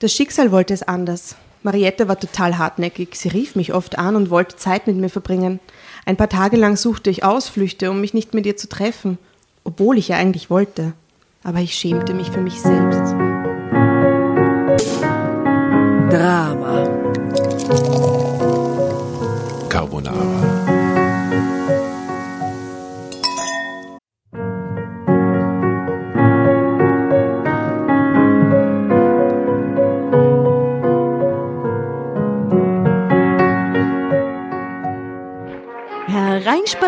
Das Schicksal wollte es anders. Mariette war total hartnäckig. Sie rief mich oft an und wollte Zeit mit mir verbringen. Ein paar Tage lang suchte ich Ausflüchte, um mich nicht mit ihr zu treffen, obwohl ich ja eigentlich wollte. Aber ich schämte mich für mich selbst. Drama.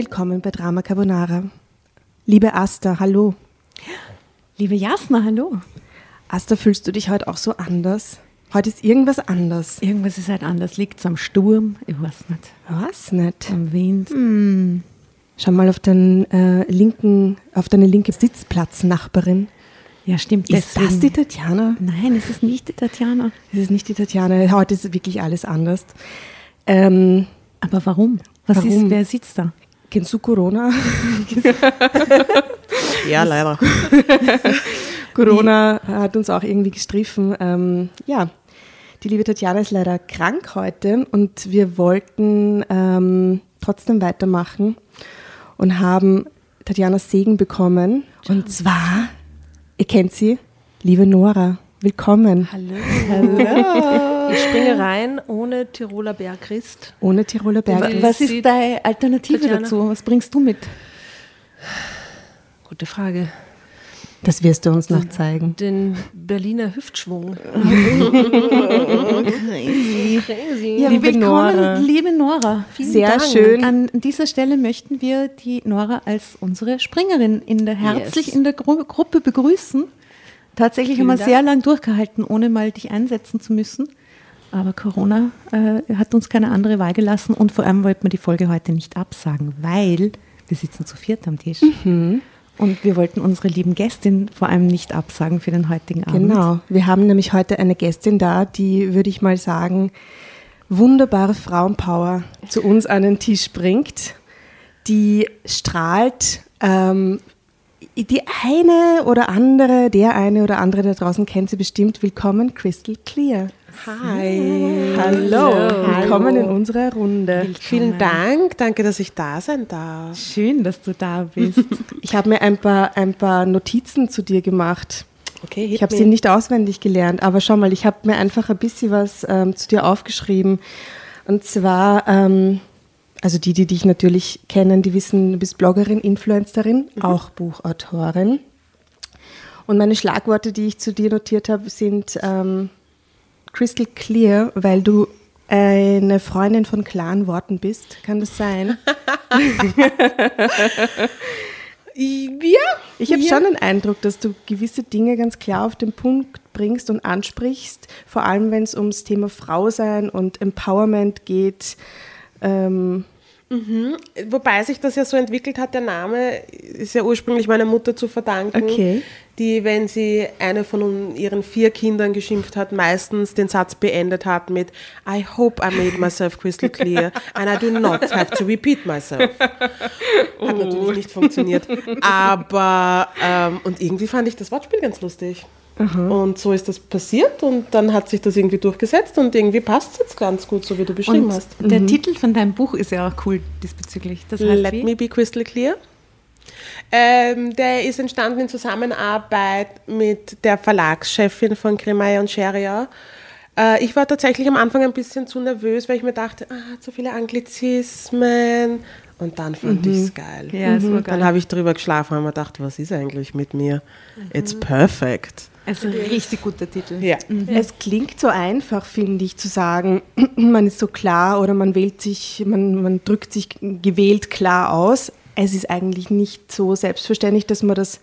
Willkommen bei Drama Carbonara. Liebe Asta, hallo. Liebe Jasna, hallo. Asta, fühlst du dich heute auch so anders? Heute ist irgendwas anders. Irgendwas ist halt anders. Liegt es am Sturm? Ich weiß nicht. Was nicht? Am Wind. Hm. Schau mal auf, deinen, äh, linken, auf deine linke Sitzplatznachbarin. Ja, stimmt. Ist deswegen. das die Tatjana? Nein, es ist nicht die Tatjana. Das ist nicht die Tatjana. Heute ist wirklich alles anders. Ähm, Aber warum? Was Warum? ist, wer sitzt da? Kennst du Corona? Ja, leider. Corona hat uns auch irgendwie gestriffen. Ähm, ja, die liebe Tatjana ist leider krank heute und wir wollten ähm, trotzdem weitermachen und haben Tatjanas Segen bekommen. Und zwar, ihr kennt sie, liebe Nora. Willkommen. Hallo. Ich springe rein ohne Tiroler Bergchrist. Ohne Tiroler Berg. Was ist deine Alternative Tatjana. dazu? Was bringst du mit? Gute Frage. Das wirst du uns noch zeigen. Den Berliner Hüftschwung. Ja, Liebe willkommen, Nora. liebe Nora. Vielen Sehr Dank. schön. An dieser Stelle möchten wir die Nora als unsere Springerin in der herzlich Yes. in der Gru Gruppe begrüßen. Tatsächlich Vielen haben wir Dank. sehr lang durchgehalten, ohne mal dich einsetzen zu müssen. Aber Corona äh, hat uns keine andere Wahl gelassen und vor allem wollten wir die Folge heute nicht absagen, weil wir sitzen zu viert am Tisch. Mhm. Und wir wollten unsere lieben Gästin vor allem nicht absagen für den heutigen Abend. Genau. Wir haben nämlich heute eine Gästin da, die, würde ich mal sagen, wunderbare Frauenpower zu uns an den Tisch bringt, die strahlt. Ähm, die eine oder andere, der eine oder andere da draußen kennt sie bestimmt. Willkommen, Crystal Clear. Hi. Hallo. Willkommen in unserer Runde. Vielen Dank. Danke, dass ich da sein darf. Schön, dass du da bist. Ich habe mir ein paar, ein paar Notizen zu dir gemacht. Okay, Ich habe sie nicht auswendig gelernt, aber schau mal, ich habe mir einfach ein bisschen was ähm, zu dir aufgeschrieben. Und zwar, ähm, also die, die dich natürlich kennen, die wissen, du bist Bloggerin, Influencerin, auch Buchautorin. Und meine Schlagworte, die ich zu dir notiert habe, sind ähm, crystal clear, weil du eine Freundin von klaren Worten bist. Kann das sein? Ja. Ich habe schon den Eindruck, dass du gewisse Dinge ganz klar auf den Punkt bringst und ansprichst, vor allem wenn es ums Thema Frau sein und Empowerment geht. Ähm, Wobei sich das ja so entwickelt hat, der Name ist ja ursprünglich meiner Mutter zu verdanken, Okay. die, wenn sie eine von ihren vier Kindern geschimpft hat, meistens den Satz beendet hat mit I hope I made myself crystal clear and I do not have to repeat myself. Hat natürlich nicht funktioniert. Aber, ähm, und irgendwie fand ich das Wortspiel ganz lustig. Und so ist das passiert und dann hat sich das irgendwie durchgesetzt und irgendwie passt es jetzt ganz gut, so wie du beschrieben Und hast. der Titel von deinem Buch ist ja auch cool diesbezüglich. Das heißt Let wie? me be crystal clear. Ähm, der ist entstanden in Zusammenarbeit mit der Verlagschefin von Kremeyer und Scheria. Äh, ich war tatsächlich am Anfang ein bisschen zu nervös, weil ich mir dachte, ah, zu viele Anglizismen. Und dann fand ich es geil. Mhm. Ja, es war geil. Dann habe ich drüber geschlafen und mir gedacht, was ist eigentlich mit mir? It's perfect. Also ein richtig guter Titel. Ja. Es klingt so einfach, finde ich, zu sagen, man ist so klar oder man wählt sich, man, man drückt sich gewählt klar aus. Es ist eigentlich nicht so selbstverständlich, dass man das,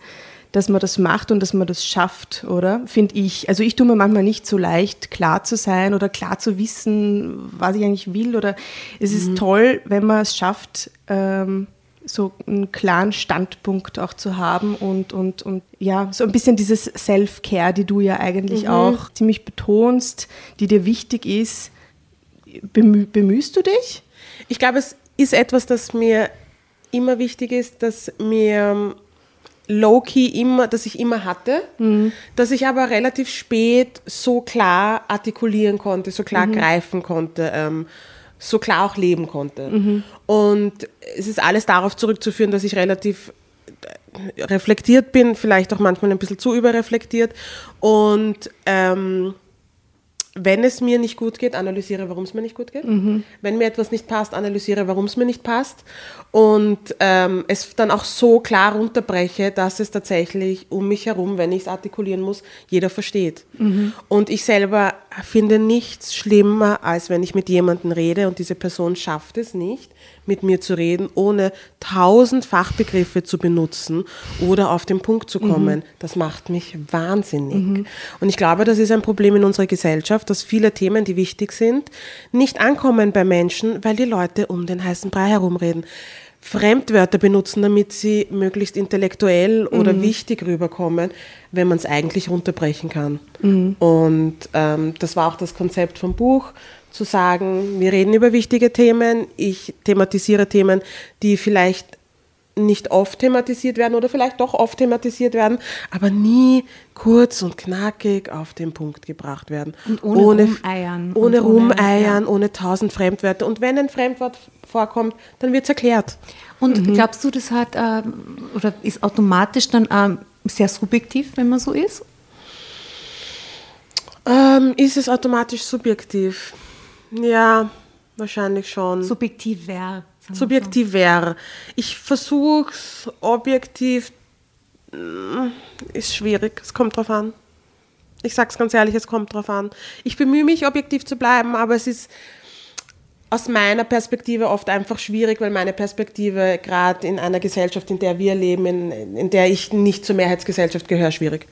dass man das macht und dass man das schafft, oder? Finde ich. Also ich tue mir manchmal nicht so leicht, klar zu sein oder klar zu wissen, was ich eigentlich will. Oder es ist toll, wenn man es schafft, ähm, so einen klaren Standpunkt auch zu haben und, und, und ja, so ein bisschen dieses Self-Care, die du ja eigentlich auch ziemlich betonst, die dir wichtig ist. Bemüh, bemühst du dich? Ich glaube, es ist etwas, das mir immer wichtig ist, dass mir ähm, low-key immer, dass ich immer hatte, dass ich aber relativ spät so klar artikulieren konnte, so klar greifen konnte, ähm, so klar auch leben konnte. Und es ist alles darauf zurückzuführen, dass ich relativ äh, reflektiert bin, vielleicht auch manchmal ein bisschen zu überreflektiert und ähm, wenn es mir nicht gut geht, analysiere, warum es mir nicht gut geht. Wenn mir etwas nicht passt, analysiere, warum es mir nicht passt. Und ähm, es dann auch so klar runterbreche, dass es tatsächlich um mich herum, wenn ich es artikulieren muss, jeder versteht. Und ich selber finde nichts schlimmer, als wenn ich mit jemandem rede und diese Person schafft es nicht, mit mir zu reden, ohne tausend Fachbegriffe zu benutzen oder auf den Punkt zu kommen. Das macht mich wahnsinnig. Und ich glaube, das ist ein Problem in unserer Gesellschaft, dass viele Themen, die wichtig sind, nicht ankommen bei Menschen, weil die Leute um den heißen Brei herumreden. Fremdwörter benutzen, damit sie möglichst intellektuell oder wichtig rüberkommen, wenn man es eigentlich runterbrechen kann. Und ähm, das war auch das Konzept vom Buch, zu sagen, wir reden über wichtige Themen, ich thematisiere Themen, die vielleicht nicht oft thematisiert werden oder vielleicht doch oft thematisiert werden, aber nie kurz und knackig auf den Punkt gebracht werden. Und ohne rumeiern. Ohne Und ohne- rumeiern, ohne tausend Fremdwörter. Und wenn ein Fremdwort vorkommt, dann wird es erklärt. Und glaubst du, das hat ähm, oder ist automatisch dann ähm, sehr subjektiv, wenn man so ist? Ähm, ist es automatisch subjektiv? Ja, wahrscheinlich schon. Subjektiv wäre. subjektiv wäre. Ich versuche es objektiv, mm, ist schwierig, es kommt drauf an. Ich sag's ganz ehrlich, es kommt drauf an. Ich bemühe mich, objektiv zu bleiben, aber es ist aus meiner Perspektive oft einfach schwierig, weil meine Perspektive gerade in einer Gesellschaft, in der wir leben, in, in der ich nicht zur Mehrheitsgesellschaft gehöre, schwierig.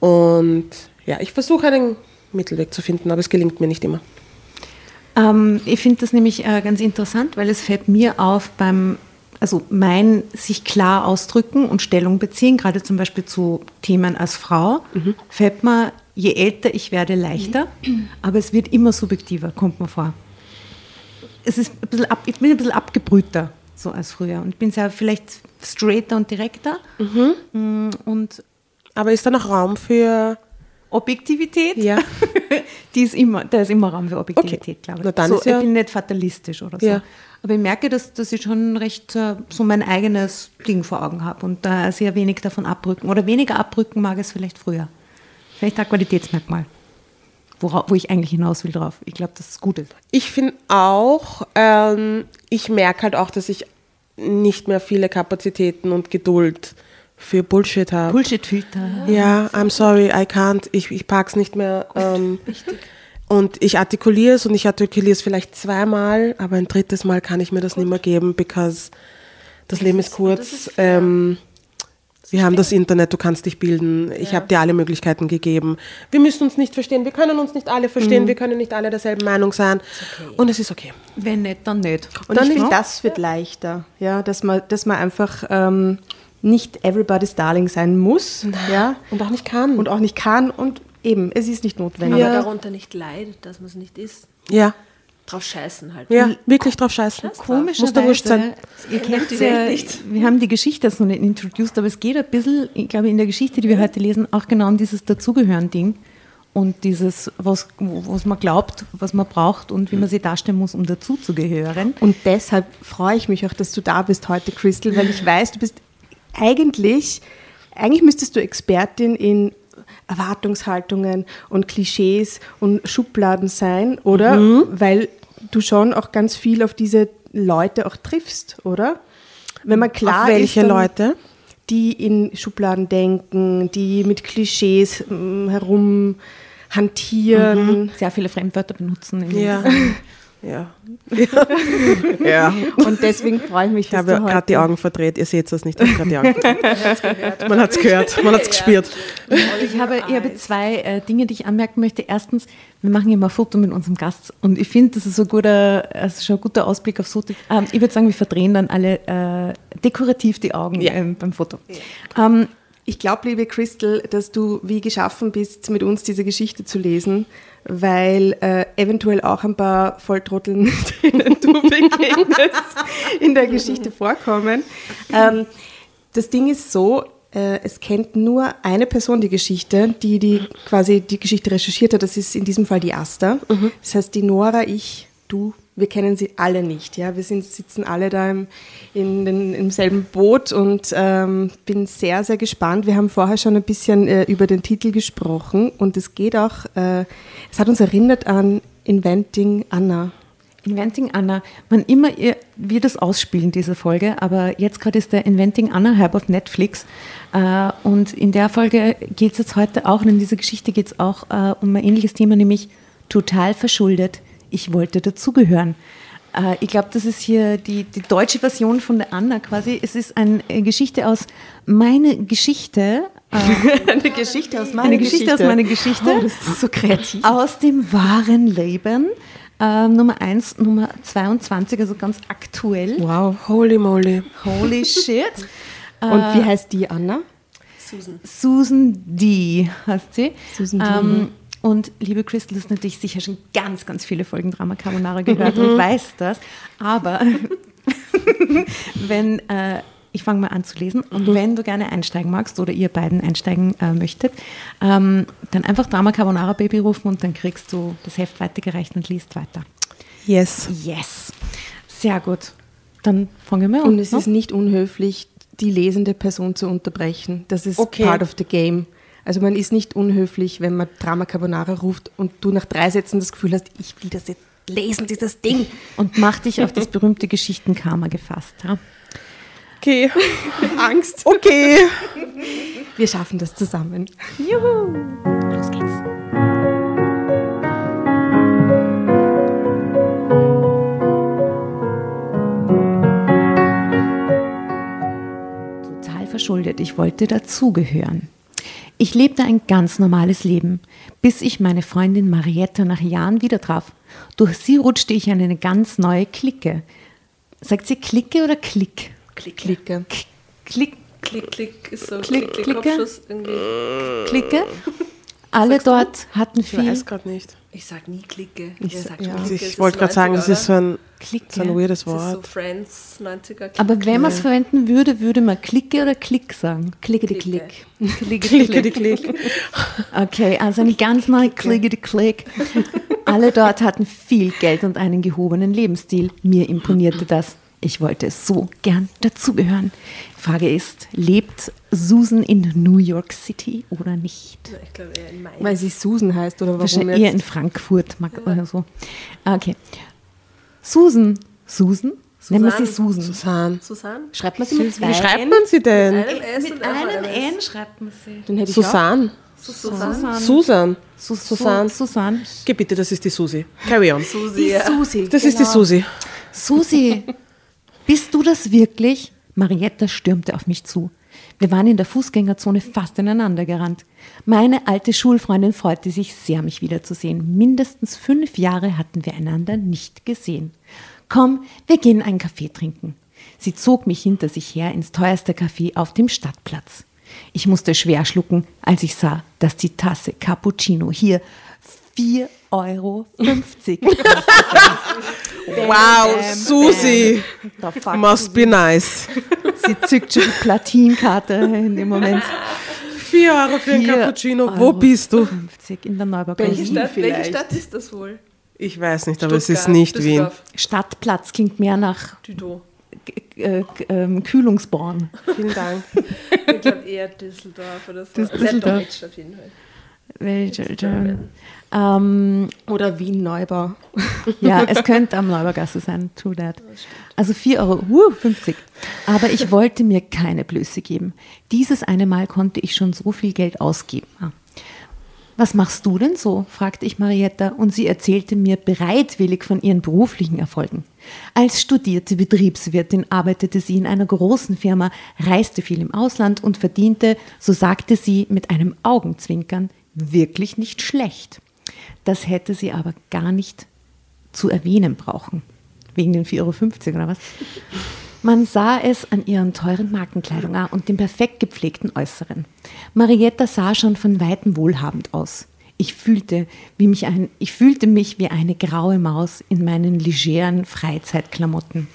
Und ja, ich versuche einen Mittelweg zu finden, aber es gelingt mir nicht immer. Ähm, ich finde das nämlich äh, ganz interessant, weil es fällt mir auf beim, also mein sich klar ausdrücken und Stellung beziehen, gerade zum Beispiel zu Themen als Frau, fällt mir, je älter ich werde, leichter, aber es wird immer subjektiver, kommt mir vor. Es ist ein bisschen ab, ich bin ein bisschen abgebrühter, so als früher. Und bin sehr vielleicht straighter und direkter. Mm, Und Aber ist da noch Raum für Objektivität, Ja. die ist immer, da ist immer Raum für Objektivität, Okay. glaube ich. Na dann so, ist ja- ich bin nicht fatalistisch oder so. Ja. Aber ich merke, dass, dass ich schon recht äh, so mein eigenes Ding vor Augen habe und da sehr wenig davon abrücken. Oder weniger abrücken mag es vielleicht früher. Vielleicht ein Qualitätsmerkmal, wora, wo ich eigentlich hinaus will drauf. Ich glaube, dass es gut ist. Ich finde auch, ähm, ich merke halt auch, dass ich nicht mehr viele Kapazitäten und Geduld für Bullshit habe. Bullshit-Filter. Ja, I'm sorry, I can't. Ich, ich pack's nicht mehr. Ähm, und ich artikuliere es und ich artikuliere es vielleicht zweimal, aber ein drittes Mal kann ich mir das nicht mehr geben, because das Leben ist kurz. ähm, wir haben das Internet, du kannst dich bilden. Ich habe dir alle Möglichkeiten gegeben. Wir müssen uns nicht verstehen. Wir können uns nicht alle verstehen. Wir können nicht alle derselben Meinung sein. Und es ist okay. Wenn nicht, dann nicht. Und ich finde, das wird leichter, ja, dass man, dass man einfach ähm, nicht everybody's darling sein muss, ja, Und auch nicht kann. und auch nicht kann und eben, es ist nicht notwendig. Aber darunter nicht leidet, dass man es nicht ist. ja, Drauf scheißen halt. ja, wirklich drauf scheißen. Muss dir wurscht sein. Ihr kennt die ja, Welt nicht. wir haben die Geschichte so nicht introduced, aber es geht ein bisschen, ich glaube, in der Geschichte, die wir heute lesen, auch genau um dieses Dazugehören-Ding und dieses, was, was man glaubt, was man braucht und wie man sich darstellen muss, um dazuzugehören. Und deshalb freue ich mich auch, dass du da bist heute, Crystal, weil ich weiß, du bist eigentlich, eigentlich müsstest du Expertin in Erwartungshaltungen und Klischees und Schubladen sein, oder? Weil du schon auch ganz viel auf diese Leute auch triffst, oder? Wenn man klar Auf welche ist, dann- Leute? die in Schubladen denken, die mit Klischees mm, herum hantieren. Sehr viele Fremdwörter benutzen. im Ja. Ja. ja. Und deswegen freue ich mich, Ich dass habe du gerade die Augen verdreht. Ihr seht es nicht, ich habe gerade die Augen verdreht. Man hat es gehört, man hat es gespürt. Ich habe, ich habe zwei äh, Dinge, die ich anmerken möchte. Erstens, wir machen immer ein Foto mit unserem Gast und ich finde, das ist so ein guter, also schon ein guter Ausblick aufs Foto. Ähm, ich würde sagen, wir verdrehen dann alle äh, dekorativ die Augen Ja. ähm, beim Foto. Ähm, Ich glaube, liebe Crystal, dass du wie geschaffen bist, mit uns diese Geschichte zu lesen, weil äh, eventuell auch ein paar Volltrotteln, denen du begegnest, in der Geschichte vorkommen. Ähm, das Ding ist so, äh, es kennt nur eine Person die Geschichte, die, die quasi die Geschichte recherchiert hat. Das ist in diesem Fall die Asta. Das heißt, die Nora, ich, du, wir kennen sie alle nicht. Ja? Wir sind, sitzen alle da im, in den, im selben Boot und ähm, bin sehr, sehr gespannt. Wir haben vorher schon ein bisschen äh, über den Titel gesprochen und es geht auch, äh, es hat uns erinnert an Inventing Anna. Inventing Anna, wann immer ihr, wir das ausspielen, diese Folge, aber jetzt gerade ist der Inventing Anna Hype auf Netflix äh, und in der Folge geht es jetzt heute auch, und in dieser Geschichte geht es auch äh, um ein ähnliches Thema, nämlich total verschuldet, ich wollte dazugehören. Äh, ich glaube, das ist hier die, die deutsche Version von der Anna quasi. Es ist eine Geschichte aus meine Geschichte, Eine Geschichte aus meiner eine Geschichte, aus meiner Geschichte. Oh, das ist so kreativ. Aus dem wahren Leben. Ähm, Nummer 1, Nummer 22, also ganz aktuell. Wow. Holy moly. Holy shit. Und Äh, wie heißt die Anna? Susan D. heißt sie. Susan D. Ähm, und liebe Crystal, du hast natürlich sicher schon ganz, ganz viele Folgen Drama Carbonara gehört und weiß das. Aber wenn, äh, ich fange mal an zu lesen und wenn du gerne einsteigen magst oder ihr beiden einsteigen äh, möchtet, ähm, dann einfach Drama Carbonara Baby rufen und dann kriegst du das Heft weitergereicht und liest weiter. Yes. Yes. Sehr gut. Dann fangen wir an. Und es ne? ist nicht unhöflich, die lesende Person zu unterbrechen. Das ist Okay. part of the game. Also man ist nicht unhöflich, wenn man Drama Carbonara ruft und du nach drei Sätzen das Gefühl hast, ich will das jetzt lesen, dieses Ding. und mach dich auf das berühmte Geschichtenkarma gefasst. Ja? Okay. Angst. Okay. Wir schaffen das zusammen. Los geht's. Total verschuldet. Ich wollte dazugehören. Ich lebte ein ganz normales Leben, bis ich meine Freundin Marietta nach Jahren wieder traf. Durch sie rutschte ich in eine ganz neue Clique. Sagt sie Clique oder Klick? Klicke. Klick, Klick, klick ist so Klick, klick, klick, Klicke. Kopfschuss irgendwie. Clique. Alle dort hatten Ich viel weiß gerade nicht. Ich sag nie Klicke. Ich Wer sag- sagt ja. schon Also Clique? ich Ist wollte gerade sagen, das 90er, ist so ein, Clique. so ein weirdes ist so Wort. Friends 90er. Clique. Aber wenn man es verwenden würde, würde man Clique oder Klick sagen? Klicke die. Klicke, Klicke, die Klick. Okay, also eine ganz neue Klicke, die Klick. Alle dort hatten viel Geld und einen gehobenen Lebensstil. Mir imponierte das. Ich wollte so gern dazugehören. Frage ist, lebt Susan in New York City oder nicht? Ich glaube eher in Mainz. Weil sie Susan heißt oder warum Wahrscheinlich eher in jetzt? Frankfurt mag, oder so. Okay. Susan. Susan? Nennen wir sie Susan. Susan. Susanne? Schreibt man sie mit zwei Wie schreibt man sie denn? Einem S und einem N schreibt man sie. Dann hätte ich auch. Susan. Susanne. Susan. Su Susan. Su Susan. Geh bitte, das ist die Susi. Carry on. Susi. ja. Susi. Das ist die Susi. Susi, bist du das wirklich? Marietta stürmte auf mich zu. Wir waren in der Fußgängerzone fast ineinander gerannt. Meine alte Schulfreundin freute sich sehr, mich wiederzusehen. Mindestens fünf Jahre hatten wir einander nicht gesehen. Komm, wir gehen einen Kaffee trinken. Sie zog mich hinter sich her ins teuerste Café auf dem Stadtplatz. Ich musste schwer schlucken, als ich sah, dass die Tasse Cappuccino hier 4,50 Euro Wow, Susi. The fuck? Must be nice. Sie zückt schon die Platinkarte in dem Moment. Vier Euro für ein Vier Cappuccino. Euro Wo bist du? 50 in der Neuburg. Welche Stadt, welche. Stadt ist das wohl? Ich weiß nicht, aber es ist Stuttgart, nicht Wien. Düsseldorf, Stadtplatz klingt mehr nach Düdo. äh, ähm, Kühlungsborn. Vielen Dank. Ich glaube eher Düsseldorf oder so. Düs- Sehr Düsseldorf. deutsch auf jeden Fall. Welche- Ähm, Oder Wien-Neubau. ja, es könnte am Neubergasse sein, true that. Also 4,50 Euro, uh, 50. Aber ich wollte mir keine Blöße geben. Dieses eine Mal konnte ich schon so viel Geld ausgeben. Ah. Was machst du denn so? fragte ich Marietta und sie erzählte mir bereitwillig von ihren beruflichen Erfolgen. Als studierte Betriebswirtin arbeitete sie in einer großen Firma, reiste viel im Ausland und verdiente, so sagte sie mit einem Augenzwinkern, wirklich nicht schlecht. Das hätte sie aber gar nicht zu erwähnen brauchen. Wegen den 4,50 Euro oder was? Man sah es an ihren teuren Markenkleidung an und dem perfekt gepflegten Äußeren. Marietta sah schon von weitem wohlhabend aus. Ich fühlte, wie mich ein, ich fühlte mich wie eine graue Maus in meinen legeren Freizeitklamotten.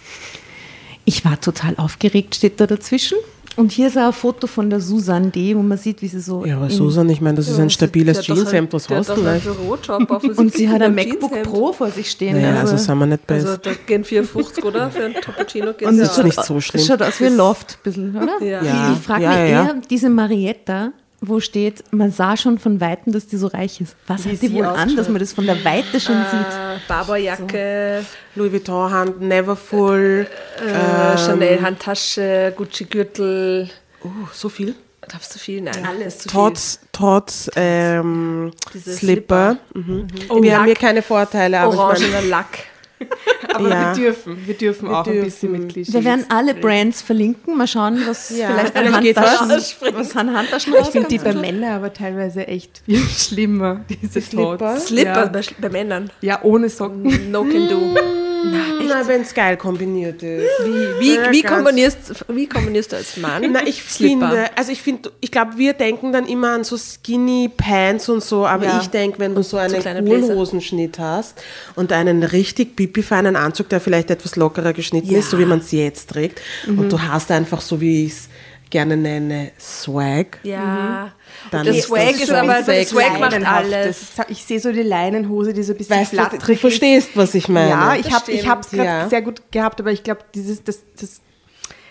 Ich war total aufgeregt, steht da dazwischen. Und hier ist auch ein Foto von der Susan D., wo man sieht, wie sie so. Ja, aber Susan, ich meine, das ist ein stabiles Jeanshemd, was hast du offensichtlich Und sie hat ein MacBook. Pro vor sich stehen. Naja, also sind wir nicht Also besser. da gehen 4,50 oder? Für ein Cappuccino geht Und ja das ist nicht so schlimm. Das schaut aus wie ein Loft, ein bisschen, oder? Ja. Ja. Ich frage Ja, mich ja, eher, ja. diese Marietta, wo steht, man sah schon von Weitem, dass die so reich ist. Was Wie hat die sie wohl an, dass man das von der Weite schon sieht? Äh, Barberjacke, Louis Vuitton Hand, Neverfull. äh, Chanel Handtasche, Gucci Gürtel. Oh, so viel. Glaubst du viel? Nein, alles zu Tots, Tots, ähm, Diese Slipper. Mhm. Oh, wir haben hier Lack. keine Vorteile, viel. Orangener Lack. Aber Ja. wir dürfen, wir dürfen auch ein dürfen. bisschen mit Klischees. Wir werden alle Brands verlinken. Mal schauen, was Ja, vielleicht an Handtaschen, was an Handtaschen ich finde die bei Männern aber teilweise echt viel schlimmer, diese Slipper? Tots. Slipper Ja. bei, bei Männern. ja, ohne Socken. No can do. na, wenn es geil kombiniert ist. Wie, wie, Ja, wie, kombinierst, wie kombinierst du als Mann? Na, ich Slipper? finde, also ich finde, ich glaube, wir denken dann immer an so Skinny Pants und so, aber Ja. ich denke, wenn du so einen. Hosenschnitt hast und einen richtig pipi-feinen Anzug, der vielleicht etwas lockerer geschnitten Ja. ist, so wie man es jetzt trägt, und du hast einfach so, wie ich es gerne nenne, Swag. Ja. Dann Der ist Swag das ist aber, ein der bisschen Swag macht alles. Ich sehe so die Leinenhose, die so ein bisschen Weißt du, du verstehst, was ich meine. Ja, ich Das habe ich hab's gerade ja. sehr gut gehabt, aber ich glaube, dieses das, das,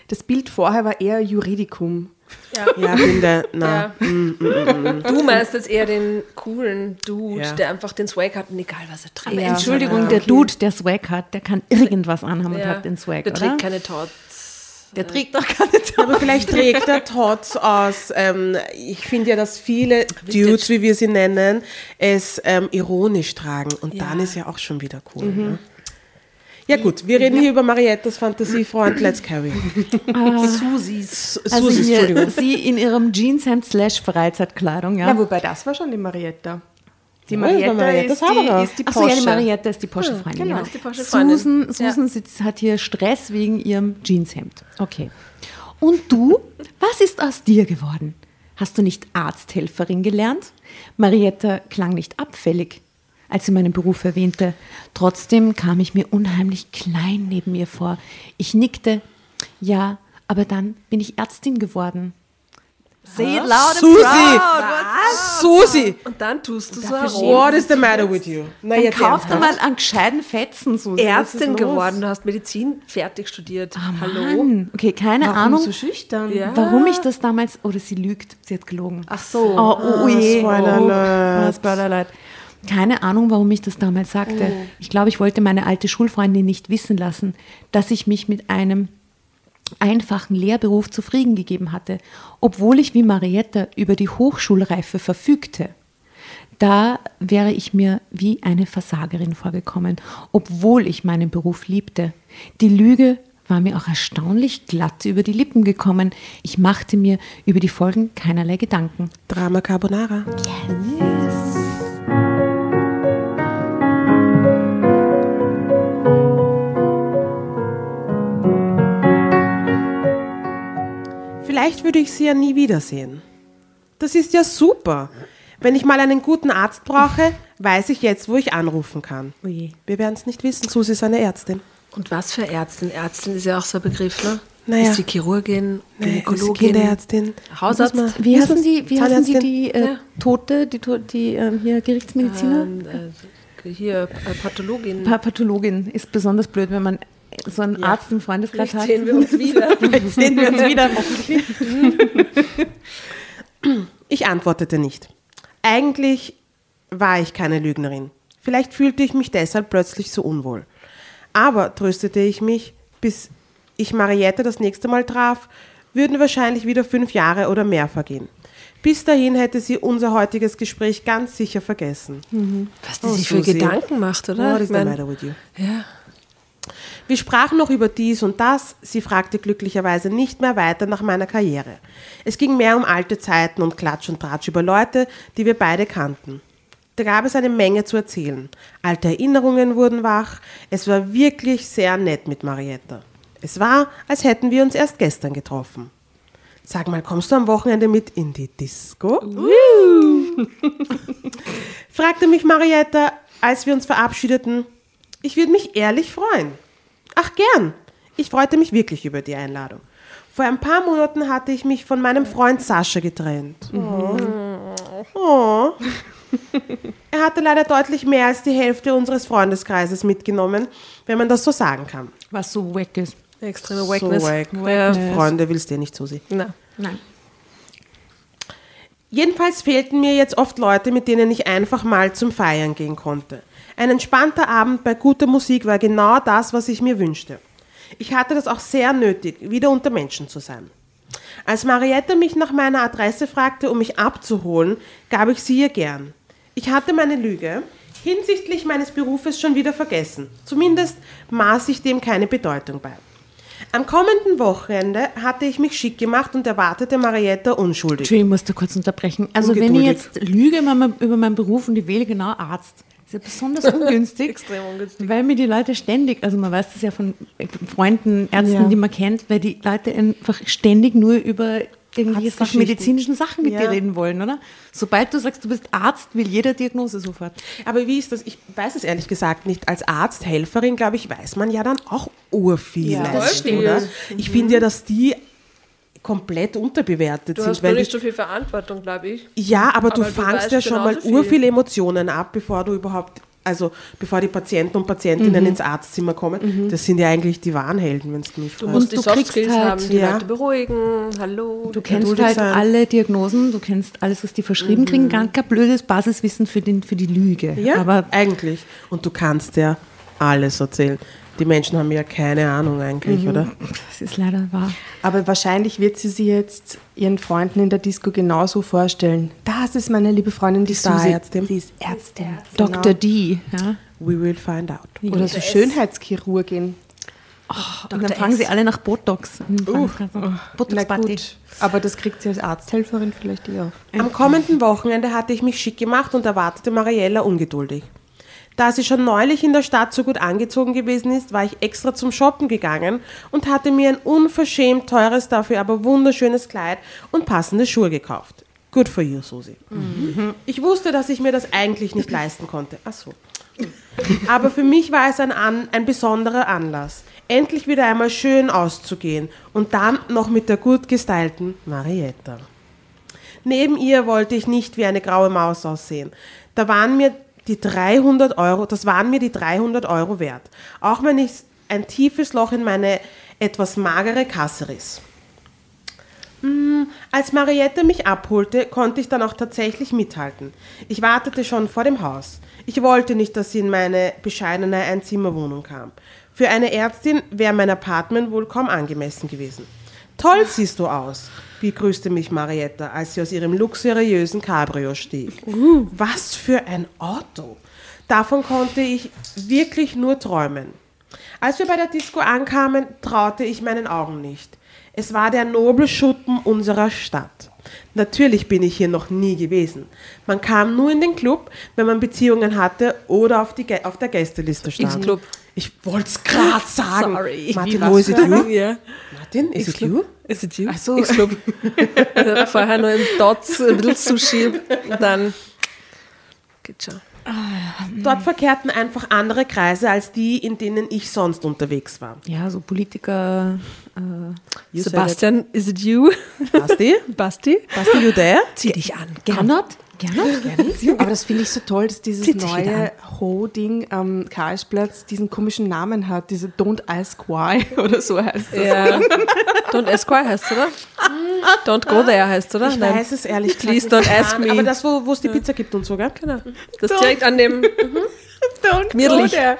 das Bild vorher war eher Juridikum. ja, finde, na. Ja. Du meinst jetzt eher den coolen Dude, Ja. der einfach den Swag hat und egal was er trägt. Aber Entschuldigung, der Dude, der Swag hat, der kann irgendwas anhaben und Ja. hat den Swag, Der oder? trägt keine Tots. Der trägt doch keine Top. Aber vielleicht trägt er Tots aus. Ähm, ich finde ja, dass viele Dudes, wie wir sie nennen, es ähm, ironisch tragen. Und Ja. dann ist ja auch schon wieder cool. Ne? Ja gut, wir reden hier über Mariettas Fantasiefreund Let's Carry. Susis. Also Susi, hier, Entschuldigung. sie in ihrem Jeanshemd slash Freizeitkleidung, ja. Ja, wobei das war schon die Marietta. Die Ja, Marietta Mariettas ist, die, ist die Achso, ja, die Porsche. Marietta ist die Porsche-Freundin. genau, genau. die Porsche-Freundin. Susan, Susan sitzt, hat hier Stress wegen ihrem Jeanshemd. Okay. Und du? Was ist aus dir geworden? Hast du nicht Arzthelferin gelernt? Marietta klang nicht abfällig, als sie meinen Beruf erwähnte. Trotzdem kam ich mir unheimlich klein neben ihr vor. Ich nickte. Ja, aber dann bin ich Ärztin geworden. Say it loud and Susi! proud. Susi! Und dann tust du so. What is the matter with you? Na, Dann kauf dir mal einen gescheiten Fetzen, Susi. Ärztin geworden, du hast Medizin fertig studiert. Ah, Hallo? Mann. Okay, keine Warum Ahnung, so schüchtern? Ja. warum ich das damals. Oder sie lügt, sie hat gelogen. Ach so. Oh, oh, oh je. Spoiler oh, alert. oh, Spoiler alert. Keine Ahnung, warum ich das damals sagte. Ich glaube, ich wollte meine alte Schulfreundin nicht wissen lassen, dass ich mich mit einem einfachen Lehrberuf zufrieden gegeben hatte, obwohl ich wie Marietta über die Hochschulreife verfügte. Da wäre ich mir wie eine Versagerin vorgekommen, obwohl ich meinen Beruf liebte. Die Lüge war mir auch erstaunlich glatt über die Lippen gekommen. Ich machte mir über die Folgen keinerlei Gedanken. Drama Carbonara. Vielleicht würde ich sie ja nie wiedersehen. Das ist ja super. Wenn ich mal einen guten Arzt brauche, weiß ich jetzt, wo ich anrufen kann. Oje. Wir werden es nicht wissen. Susi ist eine Ärztin. Und was für Ärztin? Ärztin ist ja auch so ein Begriff, ne? Naja. Ist die Chirurgin, Gynäkologin, Kinderärztin. Hausarzt? Wie heißen die, wie heißen die, Zahnärztin? die äh, Ja. Tote, die, die ähm, hier Gerichtsmediziner? Ähm, äh, hier, äh, Pathologin. Pa Pathologin ist besonders blöd, wenn man so einen Arzt im Freundeskreis hat. sehen wir uns wieder. Vielleicht sehen wir uns wieder, hoffentlich. Ich antwortete nicht. Eigentlich war ich keine Lügnerin. Vielleicht fühlte ich mich deshalb plötzlich so unwohl. Aber tröstete ich mich, bis ich Mariette das nächste Mal traf, würden wahrscheinlich wieder fünf Jahre oder mehr vergehen. Bis dahin hätte sie unser heutiges Gespräch ganz sicher vergessen. Was die Oh, sich für. Gedanken macht, oder? What is Ich the matter with you? ja. Wir sprachen noch über dies und das. Sie fragte glücklicherweise nicht mehr weiter nach meiner Karriere. Es ging mehr um alte Zeiten und Klatsch und Tratsch über Leute, die wir beide kannten. Da gab es eine Menge zu erzählen. Alte Erinnerungen wurden wach. Es war wirklich sehr nett mit Marietta. Es war, als hätten wir uns erst gestern getroffen. Sag mal, kommst du am Wochenende mit in die Disco? fragte mich Marietta, als wir uns verabschiedeten. Ich würde mich ehrlich freuen. Ach gern. Ich freute mich wirklich über die Einladung. Vor ein paar Monaten hatte ich mich von meinem Freund Sascha getrennt. Oh. Oh. Er hatte leider deutlich mehr als die Hälfte unseres Freundeskreises mitgenommen, wenn man das so sagen kann. Was so wack ist. Extreme So Wackness. wack. Ja. Freunde willst du nicht, Susi. Na. Nein. Jedenfalls fehlten mir jetzt oft Leute, mit denen ich einfach mal zum Feiern gehen konnte. Ein entspannter Abend bei guter Musik war genau das, was ich mir wünschte. Ich hatte das auch sehr nötig, wieder unter Menschen zu sein. Als Marietta mich nach meiner Adresse fragte, um mich abzuholen, gab ich sie ihr gern. Ich hatte meine Lüge hinsichtlich meines Berufes schon wieder vergessen. Zumindest maß ich dem keine Bedeutung bei. Am kommenden Wochenende hatte ich mich schick gemacht und erwartete Marietta unschuldig. Entschuldigung, ich muss da kurz unterbrechen. Also wenn ich jetzt lüge über meinen Beruf und ich wähle genau Arzt, ist ja besonders ungünstig. Extrem ungünstig. Weil mir die Leute ständig, also man weiß das ja von Freunden, Ärzten, Ja. die man kennt, weil die Leute einfach ständig nur über irgendwelche Sachen, medizinischen Sachen mit Ja. dir reden wollen, oder? Sobald du sagst, du bist Arzt, will jeder Diagnose sofort. Aber wie ist das? Ich weiß es ehrlich gesagt nicht. Als Arzthelferin, glaube ich, weiß man ja dann auch urviel, Ja, das stimmt. oder? Ich finde ja, dass die komplett unterbewertet Du sind. hast weil nicht die, so viel Verantwortung, glaube ich. ja, aber, du Aber du fangst weißt ja schon mal genauso viel. urviel Emotionen ab, bevor du überhaupt, also bevor die Patienten und Patientinnen ins Arztzimmer kommen. Das sind ja eigentlich die wahren Helden, wenn du mich Du musst die du Soft Skills halt- haben, die Ja. Leute beruhigen. Hallo. Du kennst halt sein. alle Diagnosen, du kennst alles, was die verschrieben kriegen, ganz kein blödes Basiswissen für, den, für die Lüge. Ja, Aber eigentlich. Und du kannst ja alles erzählen. Die Menschen haben ja keine Ahnung eigentlich, oder? das ist leider wahr. Aber wahrscheinlich wird sie sich jetzt ihren Freunden in der Disco genauso vorstellen. Das ist meine liebe Freundin, die, Susi. Starärztin. Sie ist Ärztin. Dr. Genau. D. Ja? We will find out. Oder so Schönheitschirurgin. Und dann fragen sie alle nach Botox. Uh, Na Botox-Party. gut, aber das kriegt sie als Arzthelferin vielleicht eher. Am kommenden Wochenende hatte ich mich schick gemacht und erwartete Mariella ungeduldig. Da sie schon neulich in der Stadt so gut angezogen gewesen ist, war ich extra zum Shoppen gegangen und hatte mir ein unverschämt teures, dafür aber wunderschönes Kleid und passende Schuhe gekauft. Good for you, Susi. Ich wusste, dass ich mir das eigentlich nicht leisten konnte. Ach so. Aber für mich war es ein, an, ein besonderer Anlass, endlich wieder einmal schön auszugehen und dann noch mit der gut gestylten Marietta. Neben ihr wollte ich nicht wie eine graue Maus aussehen. Da waren mir die 300 Euro, das waren mir die 300 Euro wert. Auch wenn ich ein tiefes Loch in meine etwas magere Kasse riss. Mm, Als Mariette mich abholte, konnte ich dann auch tatsächlich mithalten. Ich wartete schon vor dem Haus. Ich wollte nicht, dass sie in meine bescheidene Einzimmerwohnung kam. Für eine Ärztin wäre mein Apartment wohl kaum angemessen gewesen. Toll siehst du aus, begrüßte mich Marietta, als sie aus ihrem luxuriösen Cabrio stieg. Was für ein Auto! Davon konnte ich wirklich nur träumen. Als wir bei der Disco ankamen, traute ich meinen Augen nicht. Es war der Nobelschuppen unserer Stadt. Natürlich bin ich hier noch nie gewesen. Man kam nur in den Club, wenn man Beziehungen hatte oder auf, die, auf der Gästeliste stand. X-Club. Ich wollte es gerade sagen. Sorry. Martin, wo ist it you? Martin, is it you? Is it you? Ach so. X-Club. Also Vorher nur im Dots, ein bisschen Sushi, dann geht schon. Dort verkehrten einfach andere Kreise als die, in denen ich sonst unterwegs war. Ja, so Politiker. Äh, Sebastian, is it you? Basti? Basti? Basti, you there? Zieh dich an. Gernot? Gerne, gerne. Aber das finde ich so toll, dass dieses Zieht neue Ho-Ding am Karlsplatz diesen komischen Namen hat, diese Don't Ask Why oder so heißt das. Ja. Don't ask why heißt oder? Don't go there heißt oder? Ich weiß es ehrlich Please don't ask me. Aber das, wo es die Pizza gibt und so, gell? Genau. Das direkt an dem Don't Gemütlich. there.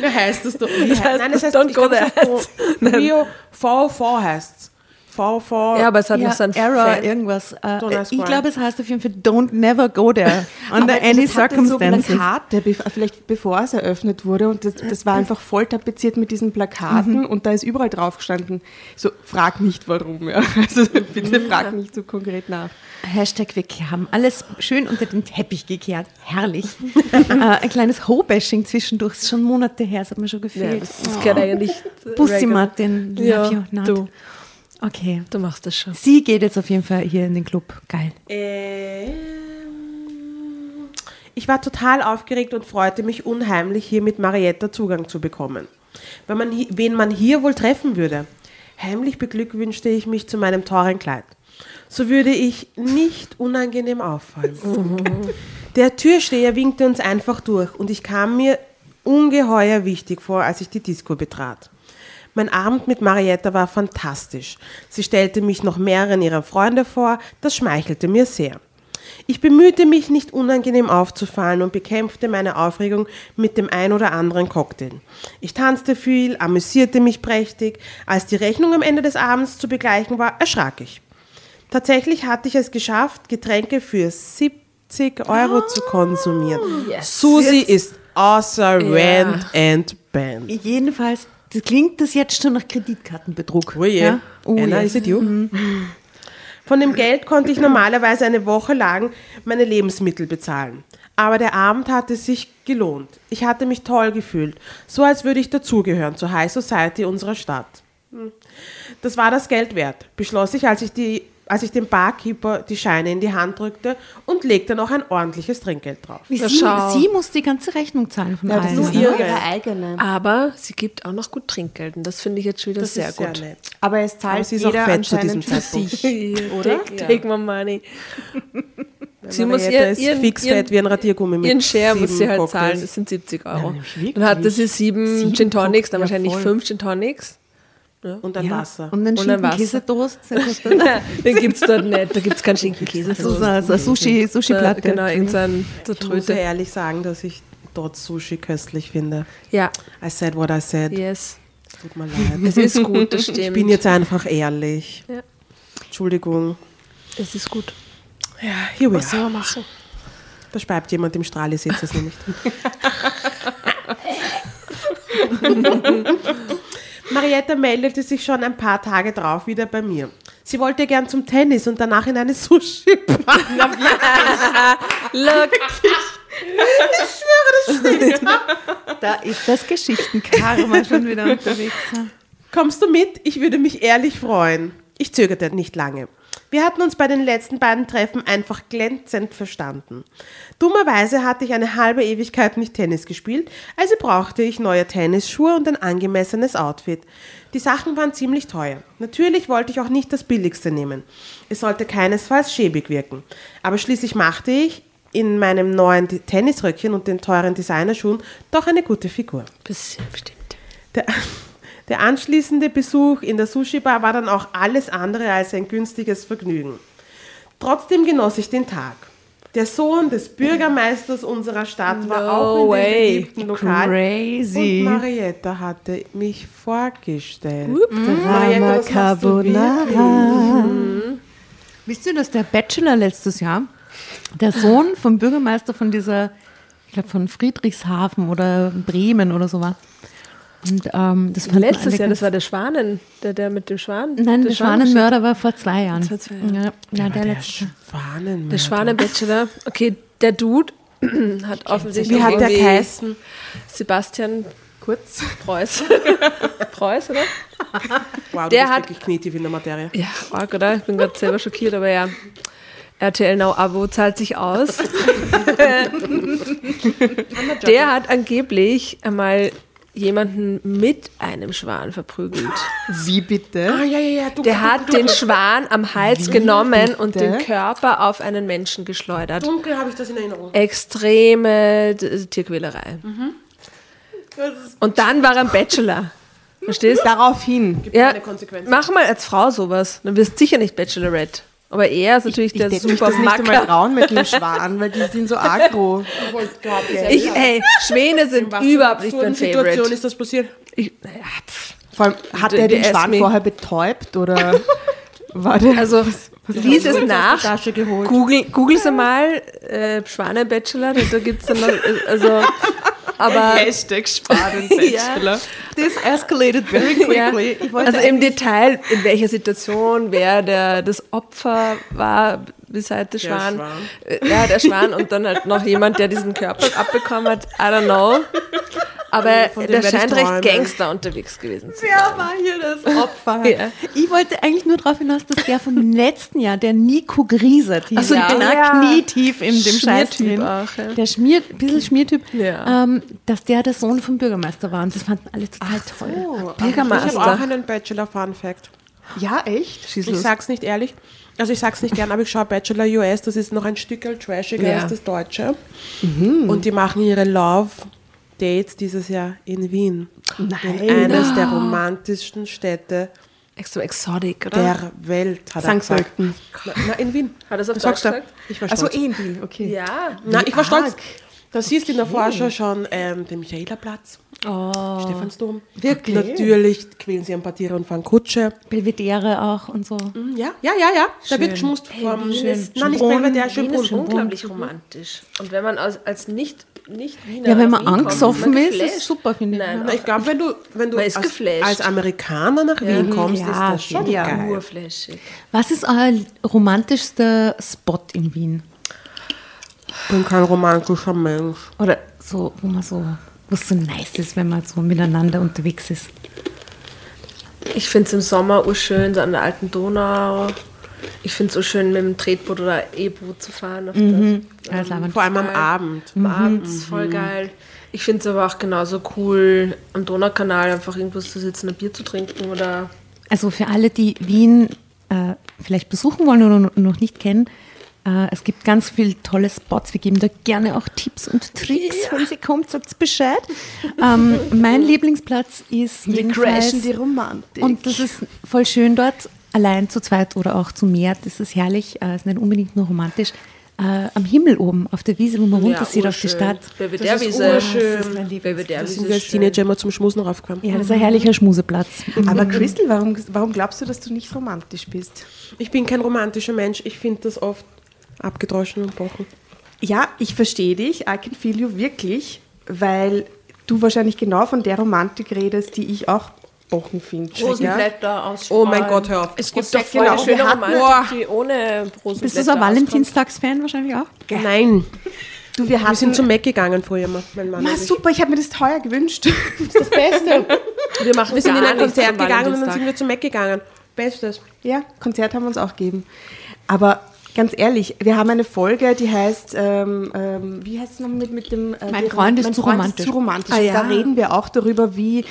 Wie heißt das doch? Wie heißt, heißt nein, das heißt, Don't go es there. heißt Rio VV heißt VV. Ja, aber es hat Ja, noch so ein Error, Fan- irgendwas. Äh, ich glaube, es heißt auf jeden Fall Don't never go there under Aber any das hatte circumstances. So Plakate, vielleicht bevor es eröffnet wurde und das, das war einfach voll tapeziert mit diesen Plakaten und da ist überall drauf gestanden, so frag nicht warum, ja. Also bitte frag nicht so konkret nach. Hashtag wir haben alles schön unter den Teppich gekehrt. Herrlich. äh, ein kleines Ho-Bashing zwischendurch. Ist schon Monate her, das hat mir schon Ja, gefehlt. das, das gehört eigentlich. Pussy regular. Martin, love Ja, you not. du. Okay. Du machst das schon. Sie geht jetzt auf jeden Fall hier in den Club. Geil. Ähm, ich war total aufgeregt und freute mich unheimlich, hier mit Marietta Zugang zu bekommen. Wenn man, wen man hier wohl treffen würde. Heimlich beglückwünschte ich mich zu meinem teuren Kleid. So würde ich nicht unangenehm auffallen. Der Türsteher winkte uns einfach durch und ich kam mir ungeheuer wichtig vor, als ich die Disco betrat. Mein Abend mit Marietta war fantastisch. Sie stellte mich noch mehreren ihrer Freunde vor, das schmeichelte mir sehr. Ich bemühte mich, nicht unangenehm aufzufallen und bekämpfte meine Aufregung mit dem ein oder anderen Cocktail. Ich tanzte viel, amüsierte mich prächtig. Als die Rechnung am Ende des Abends zu begleichen war, erschrak ich. Tatsächlich hatte ich es geschafft, Getränke für 70 Euro zu konsumieren. Susi ist außer Rent and Band. Jedenfalls das klingt das jetzt schon nach Kreditkartenbetrug. Oh je. Ja? Oh Anna, je. is it you? Von dem Geld konnte ich normalerweise eine Woche lang meine Lebensmittel bezahlen. Aber der Abend hatte sich gelohnt. Ich hatte mich toll gefühlt, so als würde ich dazugehören zur High Society unserer Stadt. Hm. Das war das Geld wert, beschloss ich, als ich, die, als ich dem Barkeeper die Scheine in die Hand drückte und legte noch ein ordentliches Trinkgeld drauf. Wie Ja, sie, schau. sie muss die ganze Rechnung zahlen von Ja, das ist ihre. ihre eigene. Aber sie gibt auch noch gut Trinkgeld und das finde ich jetzt schon wieder Das sehr ist sehr gut. nett. Aber es Aber zahlt sie ist auch jeder fett zu diesem Zeitpunkt. sich. Oder? Take, take my money. Sie muss ihr, ist ihren, fix ihren, fett wie ein Radiergummi mit ihren Share muss sie halt Cocktails. zahlen. Das sind 70 Euro. wirklich? Dann hatte sie sieben, Sieben Gin Tonics, dann wahrscheinlich voll. fünf Gin Tonics. Und ein Ja, Wasser. Und einen. Schinken-Käsetoast. Den gibt es dort nicht. Da gibt es keinen Schinkenkäse. so eine Sushi- Sushi-Platte. Genau, irgendein so Ich muss ja ehrlich sagen, dass ich dort Sushi köstlich finde. Ja, I said what I said. yes. Tut mir leid. Es ist gut, das stimmt. Ich bin jetzt einfach ehrlich. Ja. Entschuldigung. es ist gut. Ja, here we Was soll are. man machen? Da speibt jemand im Strahl, ich sehe es nämlich. Marietta meldete sich schon ein paar Tage drauf wieder bei mir. Sie wollte gern zum Tennis und danach in eine Sushi-Bar. Look, Da ist das Geschichtenkarma schon wieder unterwegs. Kommst du mit? Ich würde mich ehrlich freuen. Ich zögerte nicht lange. Wir hatten uns bei den letzten beiden Treffen einfach glänzend verstanden. Dummerweise hatte ich eine halbe Ewigkeit nicht Tennis gespielt, also brauchte ich neue Tennisschuhe und ein angemessenes Outfit. Die Sachen waren ziemlich teuer. Natürlich wollte ich auch nicht das billigste nehmen. Es sollte keinesfalls schäbig wirken. Aber schließlich machte ich in meinem neuen Tennisröckchen und den teuren Designerschuhen doch eine gute Figur. bisschen bestimmt. Der, der anschließende Besuch in der Sushi-Bar war dann auch alles andere als ein günstiges Vergnügen. Trotzdem genoss ich den Tag. Der Sohn des Bürgermeisters unserer Stadt war No auch in way. dem beliebten Lokal. Crazy. Und Marietta hatte mich vorgestellt. Marietta, was machst du Carbonara. Wisst ihr, dass der Bachelor letztes Jahr, der Sohn vom Bürgermeister von dieser, ich glaube von Friedrichshafen oder Bremen oder so war. Und ähm, das fand Letztes Jahr, das war der Schwanen, der, der mit dem Schwan. Nein, der, Schwan- Schwanenmörder war vor zwei Jahren. Vor zwei Jahren. Ja, ja, der Der letzte Jahr. Schwanenmörder. Der Schwane-Bachelor. Okay, der Dude hat offensichtlich Wie hat der geheißen? Sebastian Kurz. Preuß. Preuß, oder? Wow, du Der bist hat- wirklich knietief in der Materie. Ja, arg, oder? Ich bin gerade selber schockiert, aber ja. RTL Now Abo zahlt sich aus. der hat angeblich einmal jemanden mit einem Schwan verprügelt. Wie bitte? Ah, ja, ja, ja. Du, Der hat den Schwan am Hals genommen und bitte? den Körper auf einen Menschen geschleudert. Dunkel habe ich das in Erinnerung. Extreme Tierquälerei. Und dann war er ein Bachelor. Verstehst du? Daraufhin. Ja, keine Konsequenzen. mach mal als Frau sowas. Dann wirst du sicher nicht Bachelorette. Aber er ist natürlich Ich der mich super das nicht Macker. trauen mit einem Schwan, weil die sind so aggro. Ich, ey, Schwäne sind überhaupt nicht mein Situation Favorite. ist das passiert? Ich, naja, pff. Vor allem, hat Der- er den Schwan vorher betäubt oder war der... Also, lies es nach. Tasche geholt. Google, Google es einmal. Äh, Schwane-Bachelor, da, gibt es dann noch. äh, Also, aber. Hashtag Schwanenbachelor. This escalated very Ja. Also im Detail, in welcher Situation, wer der, das Opfer war, beside der Schwan. Schwan. Äh, Ja, der Schwan und dann halt noch jemand, der diesen Körper abbekommen hat. I don't know. Aber der ich scheint recht. Gangster unterwegs gewesen zu sein. Wer war hier das Opfer? Ja. Ich wollte eigentlich nur darauf hinaus, dass der vom letzten Jahr, der Nico Griesert, hieß, Ach so, ja. ja. knietief in dem Scheiß Schmiertyp drin. auch, ja. Der Schmier, ein bisschen Schmiertyp, Ja. ähm, dass der der Sohn vom Bürgermeister war. Und das fanden alle total toll. Ich habe auch Bürgermeister. einen Bachelor-Fun-Fact. Ja, echt? Schieß Ich los. sag's nicht ehrlich. Also ich sag's nicht gern, aber ich schaue Bachelor US, das ist noch ein Stückel trashiger Ja. als das Deutsche. Und die machen ihre Love Dates dieses Jahr in Wien. Nein. In eines der romantischsten Städte Extra exotic, oder? der Welt, hat er gesagt. Na, na, in Wien. Hat er es auf Deutsch gesagt? Ich war Also stolz. eh in Wien, okay. Ja. Na, ich war arg. stolz. Da siehst du in der Vorschau schon ähm, den Michaelerplatz, Stephansdom. Wirklich? Natürlich quälen sie ein paar Tiere und fahren Kutsche. Belvedere auch und so. Hm, Ja, ja, ja, ja. Da wird geschmust vom... Nein, nicht Belvedere, Wien ist unglaublich romantisch. Und wenn man als, als nicht, nicht Wiener Ja, wenn man kommt, angesoffen man ist, ist super, finde ich. Nein, ich glaube, wenn du, wenn du ist als, als Amerikaner nach Wien kommst, Ja, ist das schon ja. geil. urflashig. Was ist euer romantischster Spot in Wien? Ich bin kein romantischer Mensch. Oder so, wo man so, wo es so nice ist, wenn man so miteinander unterwegs ist. Ich finde es im Sommer urschön, so an der alten Donau. Ich finde es so schön, mit dem Tretboot oder E-Boot zu fahren. Auf das. Aber Vor allem am. Abend. Am Abend ist voll geil. Ich finde es aber auch genauso cool, am Donaukanal einfach irgendwo zu sitzen, ein Bier zu trinken oder Also für alle, die Wien äh, vielleicht besuchen wollen oder noch nicht kennen, äh, es gibt ganz viele tolle Spots. Wir geben da gerne auch Tipps und Tricks. Wenn sie kommt, sagt Bescheid. ähm, mein Lieblingsplatz ist Wir crashen die Romantik. und das ist voll schön dort, allein zu zweit oder auch zu mehr. Das ist herrlich, äh, ist nicht unbedingt nur romantisch. Äh, am Himmel oben, auf der Wiese, wo man runter sieht auf die. Stadt. Belvedere-Wiese. Das ist Belvedere-Wiese sind wir als. Teenager immer zum Schmusen raufgekommen. Ja, das ist ein herrlicher Schmuseplatz. Aber Crystal, warum, warum glaubst du, dass du nicht romantisch bist? Ich bin kein romantischer Mensch. Ich finde das oft abgedroschen und bochen. Ja, ich verstehe dich, I can feel you wirklich, weil du wahrscheinlich genau von der Romantik redest, die ich auch bochen finde. Rosenblätter aus Oh mein Gott, hör auf. Es gibt doch voll genau, schöne Romantik, die ohne Rosenblätter Bist du so ein. Valentinstags-Fan wahrscheinlich auch? Nein. Du, wir Wir sind zum Mac gegangen früher mal, mein Mann ich. super, ich habe mir das teuer gewünscht. Das Beste. Wir machen Wir sind in ein Konzert gegangen und dann sind wir zum Mac gegangen. Bestes. Ja, Konzert haben wir uns auch gegeben. Aber ganz ehrlich, wir haben eine Folge, die heißt, ähm, ähm, wie heißt es noch mit, mit dem... Äh, Mein Freund ist zu romantisch. zu romantisch. Ah, ja. Da reden wir auch darüber, wie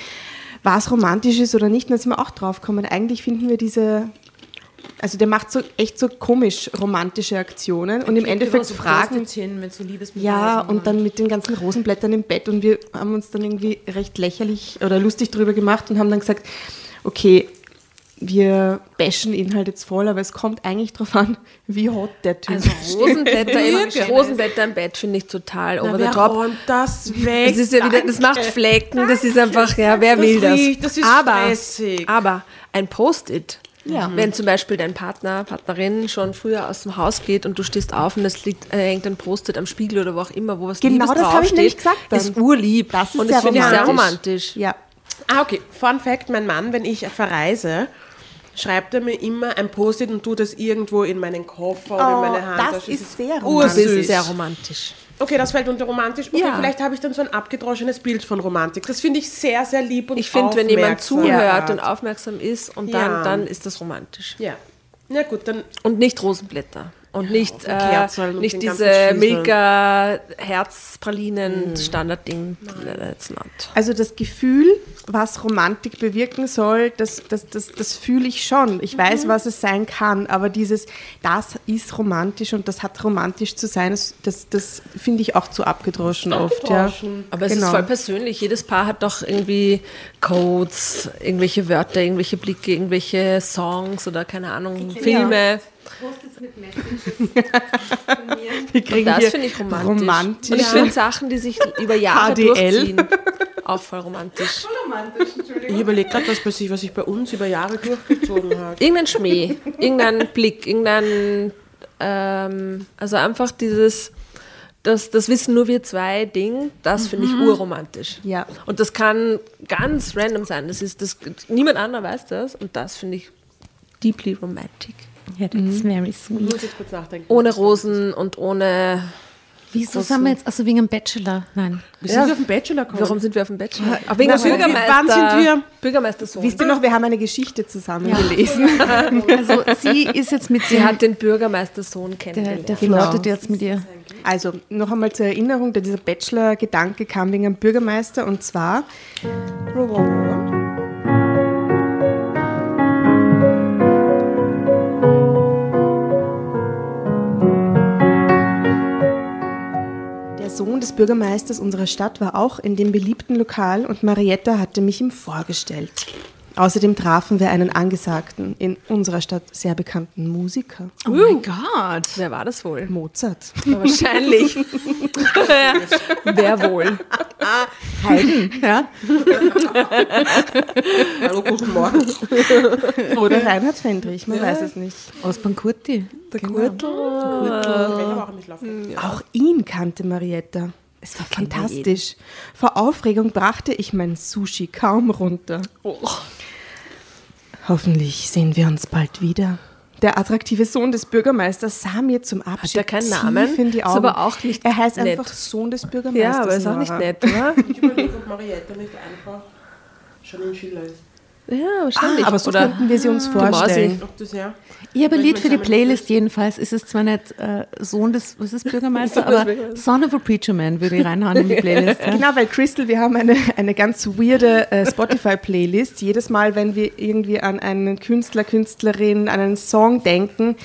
was romantisch ist oder nicht. Und da sind wir auch drauf gekommen. Eigentlich finden wir diese... Also der macht so echt so komisch romantische Aktionen und im Endeffekt Fragen... hin mit so Ja, und dann mit den ganzen Rosenblättern im Bett und wir haben uns dann irgendwie recht lächerlich oder lustig drüber gemacht und haben dann gesagt, okay, wir bashen ihn halt jetzt voll, aber es kommt eigentlich drauf an, wie hot der Typ Also ist. Rosenblätter, im, Rosenblätter im Bett finde ich total over the top. räumt das weg? Das ist ja wieder, das macht Flecken, das ist einfach, ja, wer Das will das? riecht, das ist aber, stressig. aber ein Post-it, Ja. wenn zum Beispiel dein Partner, Partnerin schon früher aus dem Haus geht und du stehst auf und es liegt, äh, hängt ein Post-it am Spiegel oder wo auch immer, wo was Genau Liebes das habe ich draufsteht, nämlich gesagt dann. ist urlieb. Das ist und sehr das finde ich sehr romantisch. romantisch. Ja, Ah, okay. Fun Fact: Mein Mann, wenn ich verreise, schreibt er mir immer ein Post-it und tut das irgendwo in meinen Koffer oder in meine Hand. Oh, das ist sehr romantisch. Ursüß. sehr romantisch. Okay, das fällt unter romantisch. Okay, Ja. vielleicht habe ich dann so ein abgedroschenes Bild von Romantik. Das finde ich sehr, sehr lieb und Ich finde, wenn jemand zuhört Ja. und aufmerksam ist und dann, Ja. dann ist das romantisch. Ja. Na gut, dann Und nicht Rosenblätter. Und nicht, den äh, nicht diese ganzen Schießeln. Milka Herzpralinen Standardding. That's not. Also das Gefühl, was Romantik bewirken soll, das, das, das, das fühle ich schon. Ich weiß, was es sein kann, aber dieses, das ist romantisch und das hat romantisch zu sein, das, das, das finde ich auch zu abgedroschen oft. Ja. Aber es Genau. ist voll persönlich. Jedes Paar hat doch irgendwie Codes, irgendwelche Wörter, irgendwelche Blicke, irgendwelche Songs oder keine Ahnung, Filme. Wir kriegen Das hier finde ich romantisch. romantisch. Und ich finde Sachen, die sich über Jahre HDL. durchziehen, auch voll romantisch. Ich überlege gerade, was, bei sich- was sich bei uns über Jahre durchgezogen hat. Irgendein Schmäh, irgendein Blick, irgendein, ähm, also einfach dieses, das, das wissen nur wir zwei Ding, das finde ich urromantisch. Ja. Und das kann ganz random sein. Das ist, das, niemand anderer weiß das und das finde ich deeply romantic. Ja, that's very Ich sweet. muss jetzt kurz nachdenken. Ohne Rosen und ohne. Wieso sind wir jetzt, also wegen dem Bachelor? Nein. Wir sind auf den Bachelor gekommen. Warum sind wir auf dem Bachelor? Auch wegen Na, dem Bürgermeister. wann sind wir? Bürgermeistersohn. Wisst ihr noch, wir haben eine Geschichte zusammen gelesen. Also sie ist jetzt mit Sie dem, hat den Bürgermeistersohn der, kennengelernt. der Genau. flirtet jetzt mit ihr. Also noch einmal zur Erinnerung, dieser Bachelor-Gedanke kam wegen einem Bürgermeister und zwar Sohn des Bürgermeisters unserer Stadt war auch in dem beliebten Lokal und Marietta hatte mich ihm vorgestellt. Außerdem trafen wir einen angesagten, in unserer Stadt sehr bekannten Musiker, Oh mein Gott. Wer war das wohl? Mozart. Wahrscheinlich. Wer wohl? Haydn. Ja. Hallo, guten Morgen. Oder Reinhard Fendrich, man weiß es nicht. Aus Bankurti. Der Gürtel. Auch ihn kannte Marietta. Es war fantastisch. Vor Aufregung brachte ich mein Sushi kaum runter. Hoffentlich sehen wir uns bald wieder. Der attraktive Sohn des Bürgermeisters sah mir zum Abschied er keinen tief Namen? in die Ist Augen. aber auch nicht er heißt nett. einfach Sohn des Bürgermeisters. Ja, aber ist auch nicht nett, oder? Ich überlege, ob Marietta nicht einfach schon in Schiller ist. Ja, Ah, wahrscheinlich. aber so oder könnten wir sie uns Mausi. vorstellen. Ob das ja? Ich habe ein Lied für die Playlist jedenfalls. Es ist zwar nicht äh, Sohn des, was ist Bürgermeister, aber Son of a Preacher Man würde ich reinhauen in die Playlist. Ja. Genau, weil Crystal, wir haben eine, eine ganz weirde äh, Spotify-Playlist. Jedes Mal, wenn wir irgendwie an einen Künstler, Künstlerin, an einen Song denken,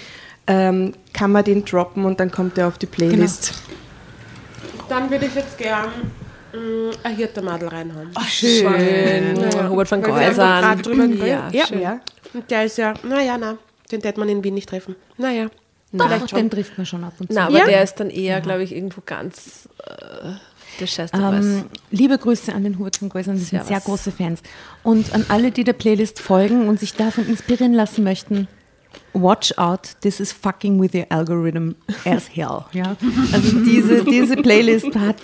ähm, kann man den droppen und dann kommt er auf die Playlist. Dann würde ich jetzt gern ein Hirtermadel reinhauen. Schön. Ja, Hubert van einfach Geusern. drüber. Ja, Ja, schön. ja. Und der ist ja, naja, na, den hätte man in Wien nicht treffen. Naja. Doch, den trifft man schon ab und zu. Na, aber Ja? der ist dann eher, glaube ich, irgendwo ganz äh, der Scheiß Ähm, liebe Grüße an den Hubert von Geusern, wir sind sehr große Fans. Und an alle, die der Playlist folgen und sich davon inspirieren lassen möchten, watch out, this is fucking with your algorithm as hell. Ja? Also diese, diese Playlist hat,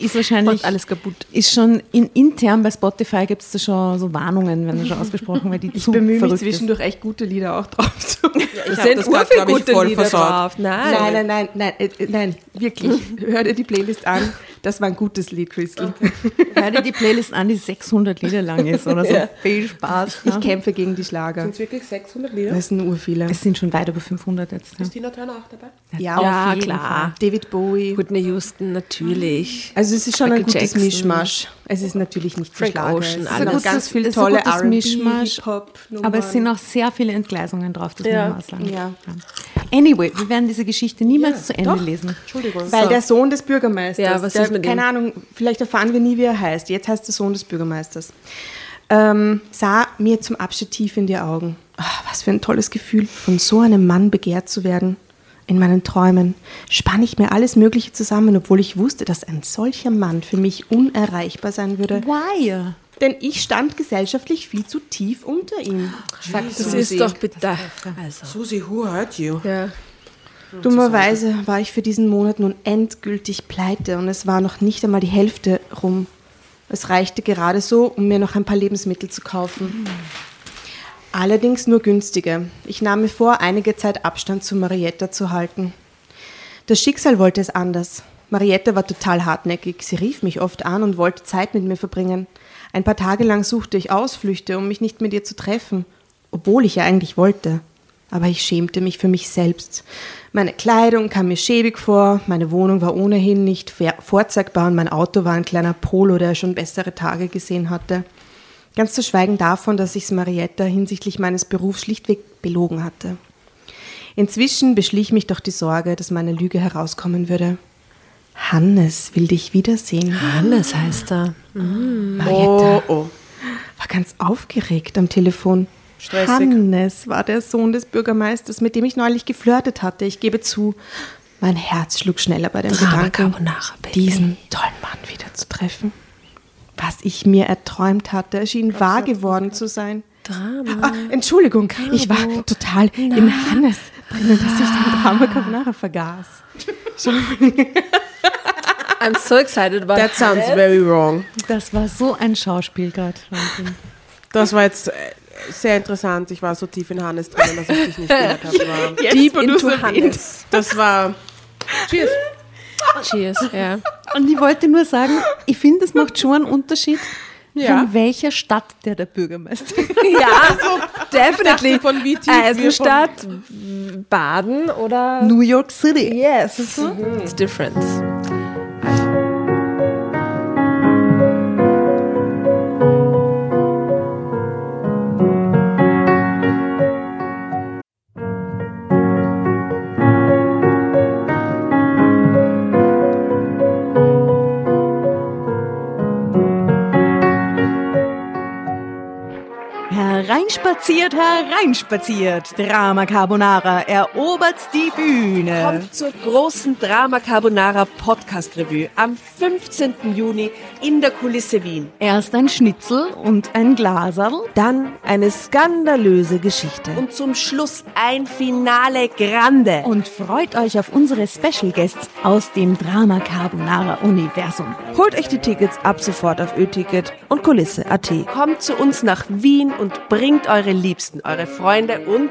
ist wahrscheinlich Macht alles kaputt. Ist schon in, intern bei Spotify gibt es da schon so Warnungen, wenn schon ausgesprochen, weil die Ich zu bemühe mich zwischendurch echt gute Lieder auch drauf zu. Es hab sind das grad, ich, gute voll Lieder versaut. drauf. Nein. Nein, nein, nein, nein, äh, äh, nein, wirklich. Hör dir die Playlist an. Das war ein gutes Lied, Crystal. ist. Hör dir die Playlist an, die 600 Lieder lang ist oder so. Viel Spaß. Ich Ja. kämpfe gegen die Schlager. Sind es wirklich 600 Lieder? Das sind ur viele. Es sind schon weit über 500 jetzt. Ja. Ist Tina Turner auch dabei? Ja, Ja, klar. David Bowie. Whitney Houston, natürlich. Also es ist schon ein Michael gutes Jackson. Mischmasch. Es ist natürlich nicht Frank. Ocean, es alles. ein ganz gutes- viele ist ein tolle gutes R&B, Mischmasch. Aber es sind auch sehr viele Entgleisungen drauf, das Ja. muss man sagen. Ja. Anyway, wir werden diese Geschichte niemals zu Ende lesen. Entschuldigung. Weil der Sohn des Bürgermeisters, Ja, was der, ist mit keine ihm? Ahnung, vielleicht erfahren wir nie, wie er heißt. Jetzt heißt der Sohn des Bürgermeisters. Ähm, sah mir zum Abschied tief in die Augen. Ach, was für ein tolles Gefühl, von so einem Mann begehrt zu werden. In meinen Träumen spann ich mir alles Mögliche zusammen, obwohl ich wusste, dass ein solcher Mann für mich unerreichbar sein würde. Why? Denn ich stand gesellschaftlich viel zu tief unter ihm. Das ist doch bitter. Also. Susi, who hurt you? Ja. Dummerweise war ich für diesen Monat nun endgültig pleite und es war noch nicht einmal die Hälfte rum. Es reichte gerade so, um mir noch ein paar Lebensmittel zu kaufen. Allerdings nur günstige. Ich nahm mir vor, einige Zeit Abstand zu Marietta zu halten. Das Schicksal wollte es anders. Marietta war total hartnäckig. Sie rief mich oft an und wollte Zeit mit mir verbringen. Ein paar Tage lang suchte ich Ausflüchte, um mich nicht mit ihr zu treffen, obwohl ich ja eigentlich wollte. Aber ich schämte mich für mich selbst. Meine Kleidung kam mir schäbig vor, meine Wohnung war ohnehin nicht vorzeigbar und mein Auto war ein kleiner Polo, der schon bessere Tage gesehen hatte. Ganz zu schweigen davon, dass ich Marietta hinsichtlich meines Berufs schlichtweg belogen hatte. Inzwischen beschlich mich doch die Sorge, dass meine Lüge herauskommen würde. Hannes will dich wiedersehen. Hannes heißt er. Marietta Oh, oh. war ganz aufgeregt am Telefon. Stressig. Hannes war der Sohn des Bürgermeisters, mit dem ich neulich geflirtet hatte. Ich gebe zu, mein Herz schlug schneller bei dem Drama Gedanken, diesen tollen Mann wieder zu treffen. Was ich mir erträumt hatte, schien wahr geworden zu sein. Drama. Ah, Entschuldigung, ich war total im Hannes drinnen, dass ich den Drama Carbonara vergaß. I'm so excited about That sounds very wrong. Das war so ein Schauspiel gerade. Das war jetzt äh, sehr interessant. Ich war so tief in Hannes drin, dass ich dich nicht gehört habe. Deep into. Hannes. Das war. Cheers. Cheers, ja. Und ich wollte nur sagen, ich finde, es macht schon einen Unterschied, Ja. von welcher Stadt der der Bürgermeister ist. Ja, definitely. Von wie tief wir Eisenstadt, Baden oder... New York City. Yes. It's different. Hereinspaziert, hereinspaziert. Drama Carbonara erobert die Bühne. Kommt zur großen Drama Carbonara Podcast Revue am 15. Juni in der Kulisse Wien. Erst ein Schnitzel und ein Glaserl. Dann eine skandalöse Geschichte. Und zum Schluss ein Finale Grande. Und freut euch auf unsere Special Guests aus dem Drama Carbonara Universum. Holt euch die Tickets ab sofort auf Ö-Ticket und Kulisse.at. Kommt zu uns nach Wien und bringt eure Liebsten, eure Freunde und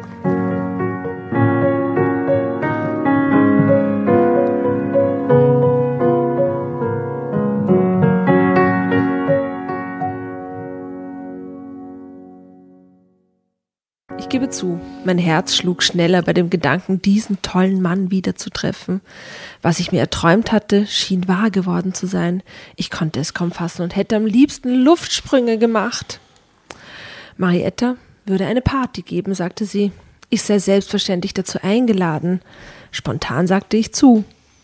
Ich gebe zu, mein Herz schlug schneller bei dem Gedanken, diesen tollen Mann wiederzutreffen. Was ich mir erträumt hatte, schien wahr geworden zu sein. Ich konnte es kaum fassen und hätte am liebsten Luftsprünge gemacht. Marietta würde eine Party geben, sagte sie. Ich sei selbstverständlich dazu eingeladen. Spontan sagte ich zu.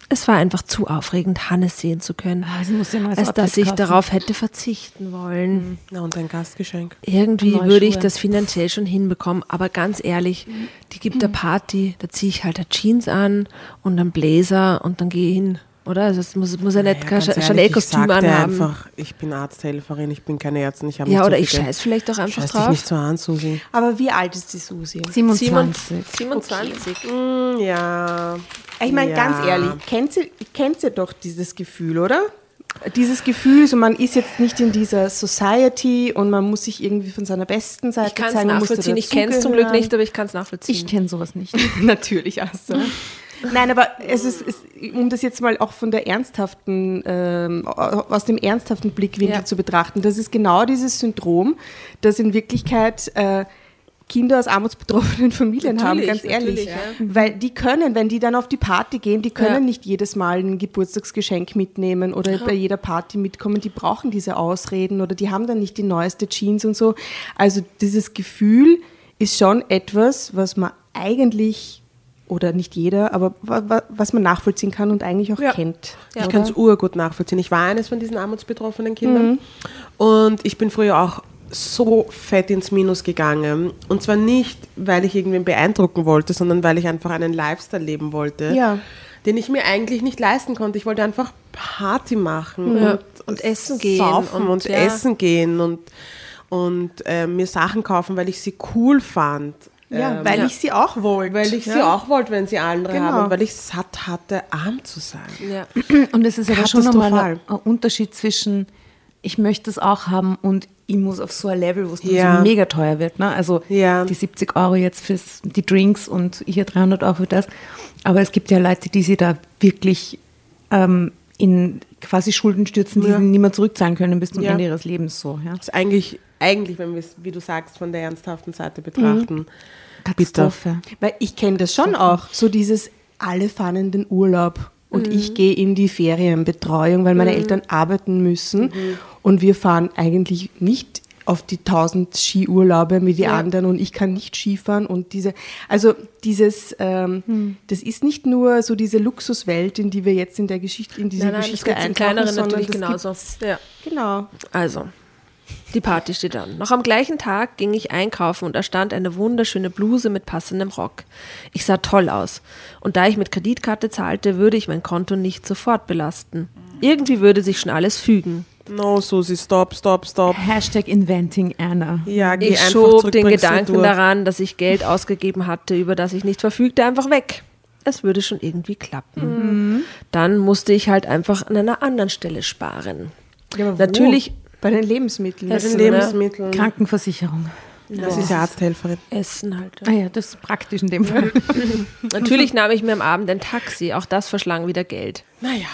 Es war einfach zu aufregend, Hannes sehen zu können, Ah, ja neues als dass ich kaufen. darauf hätte verzichten wollen. Na, und ein Gastgeschenk. Irgendwie Neue würde ich Schuhe. das finanziell schon hinbekommen, aber ganz ehrlich, die gibt der Party, da ziehe ich halt eine Jeans an und einen Blazer und dann gehe ich hin, oder? Also es muss, muss ja nicht Ja, kein ganz ehrlich, Chanel-Kostüm ich anhaben. einfach, ich bin Arzthelferin, ich bin keine Ärztin, ich habe Ja, oder viel ich scheiß vielleicht auch einfach Scheiß dich drauf. nicht so an, Susi. Aber wie alt ist die Susi? 27. 27. Hm, ja. Ich meine, ja. ganz ehrlich, kennt ihr, kennt ihr doch dieses Gefühl, oder? Dieses Gefühl, so man ist jetzt nicht in dieser Society und man muss sich irgendwie von seiner besten Seite Ich kann es zeigen. man muss nachvollziehen. da Ich kenne es zum Glück nicht, aber ich kann es nachvollziehen. Ich kenne sowas nicht. Natürlich, also. Nein, aber es ist, es, um das jetzt mal auch von der ernsthaften, ähm, aus dem ernsthaften Blickwinkel Ja. zu betrachten, das ist genau dieses Syndrom, das in Wirklichkeit äh, Kinder aus armutsbetroffenen Familien haben, Natürlich, ganz ehrlich. natürlich, Weil die können, wenn die dann auf die Party gehen, die können Ja. nicht jedes Mal ein Geburtstagsgeschenk mitnehmen oder bei jeder Party mitkommen. Die brauchen diese Ausreden oder die haben dann nicht die neueste Jeans und so. Also dieses Gefühl ist schon etwas, was man eigentlich oder nicht jeder, aber wa- wa- was man nachvollziehen kann und eigentlich auch Ja. kennt. Ich oder? kann es urgut nachvollziehen. Ich war eines von diesen armutsbetroffenen Kindern. Mhm. Und ich bin früher auch so fett ins Minus gegangen. Und zwar nicht, weil ich irgendwen beeindrucken wollte, sondern weil ich einfach einen Lifestyle leben wollte, Ja. den ich mir eigentlich nicht leisten konnte. Ich wollte einfach Party machen Ja. und, Und essen gehen saufen und, und ja. essen gehen und, und äh, mir Sachen kaufen, weil ich sie cool fand. Ja, Ähm, weil ja. ich sie auch wollte. weil ich sie ja. auch wollte, wenn sie andere Genau. haben und weil ich satt hatte, arm zu sein. ja. Und es ist aber schon nochmal ein, ein Unterschied zwischen, ich möchte es auch haben und ich muss auf so ein Level, wo es dann Ja. so mega teuer wird. Ne? Also Ja. die 70 Euro jetzt für die Drinks und hier 300 Euro für das. Aber es gibt ja Leute, die sich da wirklich ähm, in quasi Schulden stürzen, die Ja. sie nicht mehr zurückzahlen können bis zum Ja. Ende ihres Lebens. So, ja. Das ist eigentlich, eigentlich, wenn wir es, wie du sagst, von der ernsthaften Seite betrachten. Katastrophe. Weil ich kenne das schon auch, so dieses alle fahren in den Urlaub und ich gehe in die Ferienbetreuung, weil meine Eltern arbeiten müssen und wir fahren eigentlich nicht auf die tausend Skiurlaube wie die anderen und ich kann nicht Skifahren und diese, also dieses, ähm, das ist nicht nur so diese Luxuswelt, in die wir jetzt in der Geschichte, in diese Nein, nein, das Geschichte eintauchen, kleineren sondern natürlich das genauso. Ja. Genau. Also, die Party steht an. Noch am gleichen Tag ging ich einkaufen und da stand eine wunderschöne Bluse mit passendem Rock. Ich sah toll aus. Und da ich mit Kreditkarte zahlte, würde ich mein Konto nicht sofort belasten. Irgendwie würde sich schon alles fügen. No, Susi, stop, stop, stop. Hashtag Inventing Anna. Ja, geh Ich schob zurück, den Gedanken daran, dass ich Geld ausgegeben hatte, über das ich nicht verfügte, einfach weg. Es würde schon irgendwie klappen. Dann musste ich halt einfach an einer anderen Stelle sparen. Ja, aber wo? Natürlich Bei den Lebensmitteln. Bei den? Lebensmitteln. Krankenversicherung. Das ist ja Arzthelferin. Essen halt. Ah ja, das ist praktisch in dem Fall. Natürlich nahm ich mir am Abend ein Taxi. Auch das verschlang wieder Geld. Naja,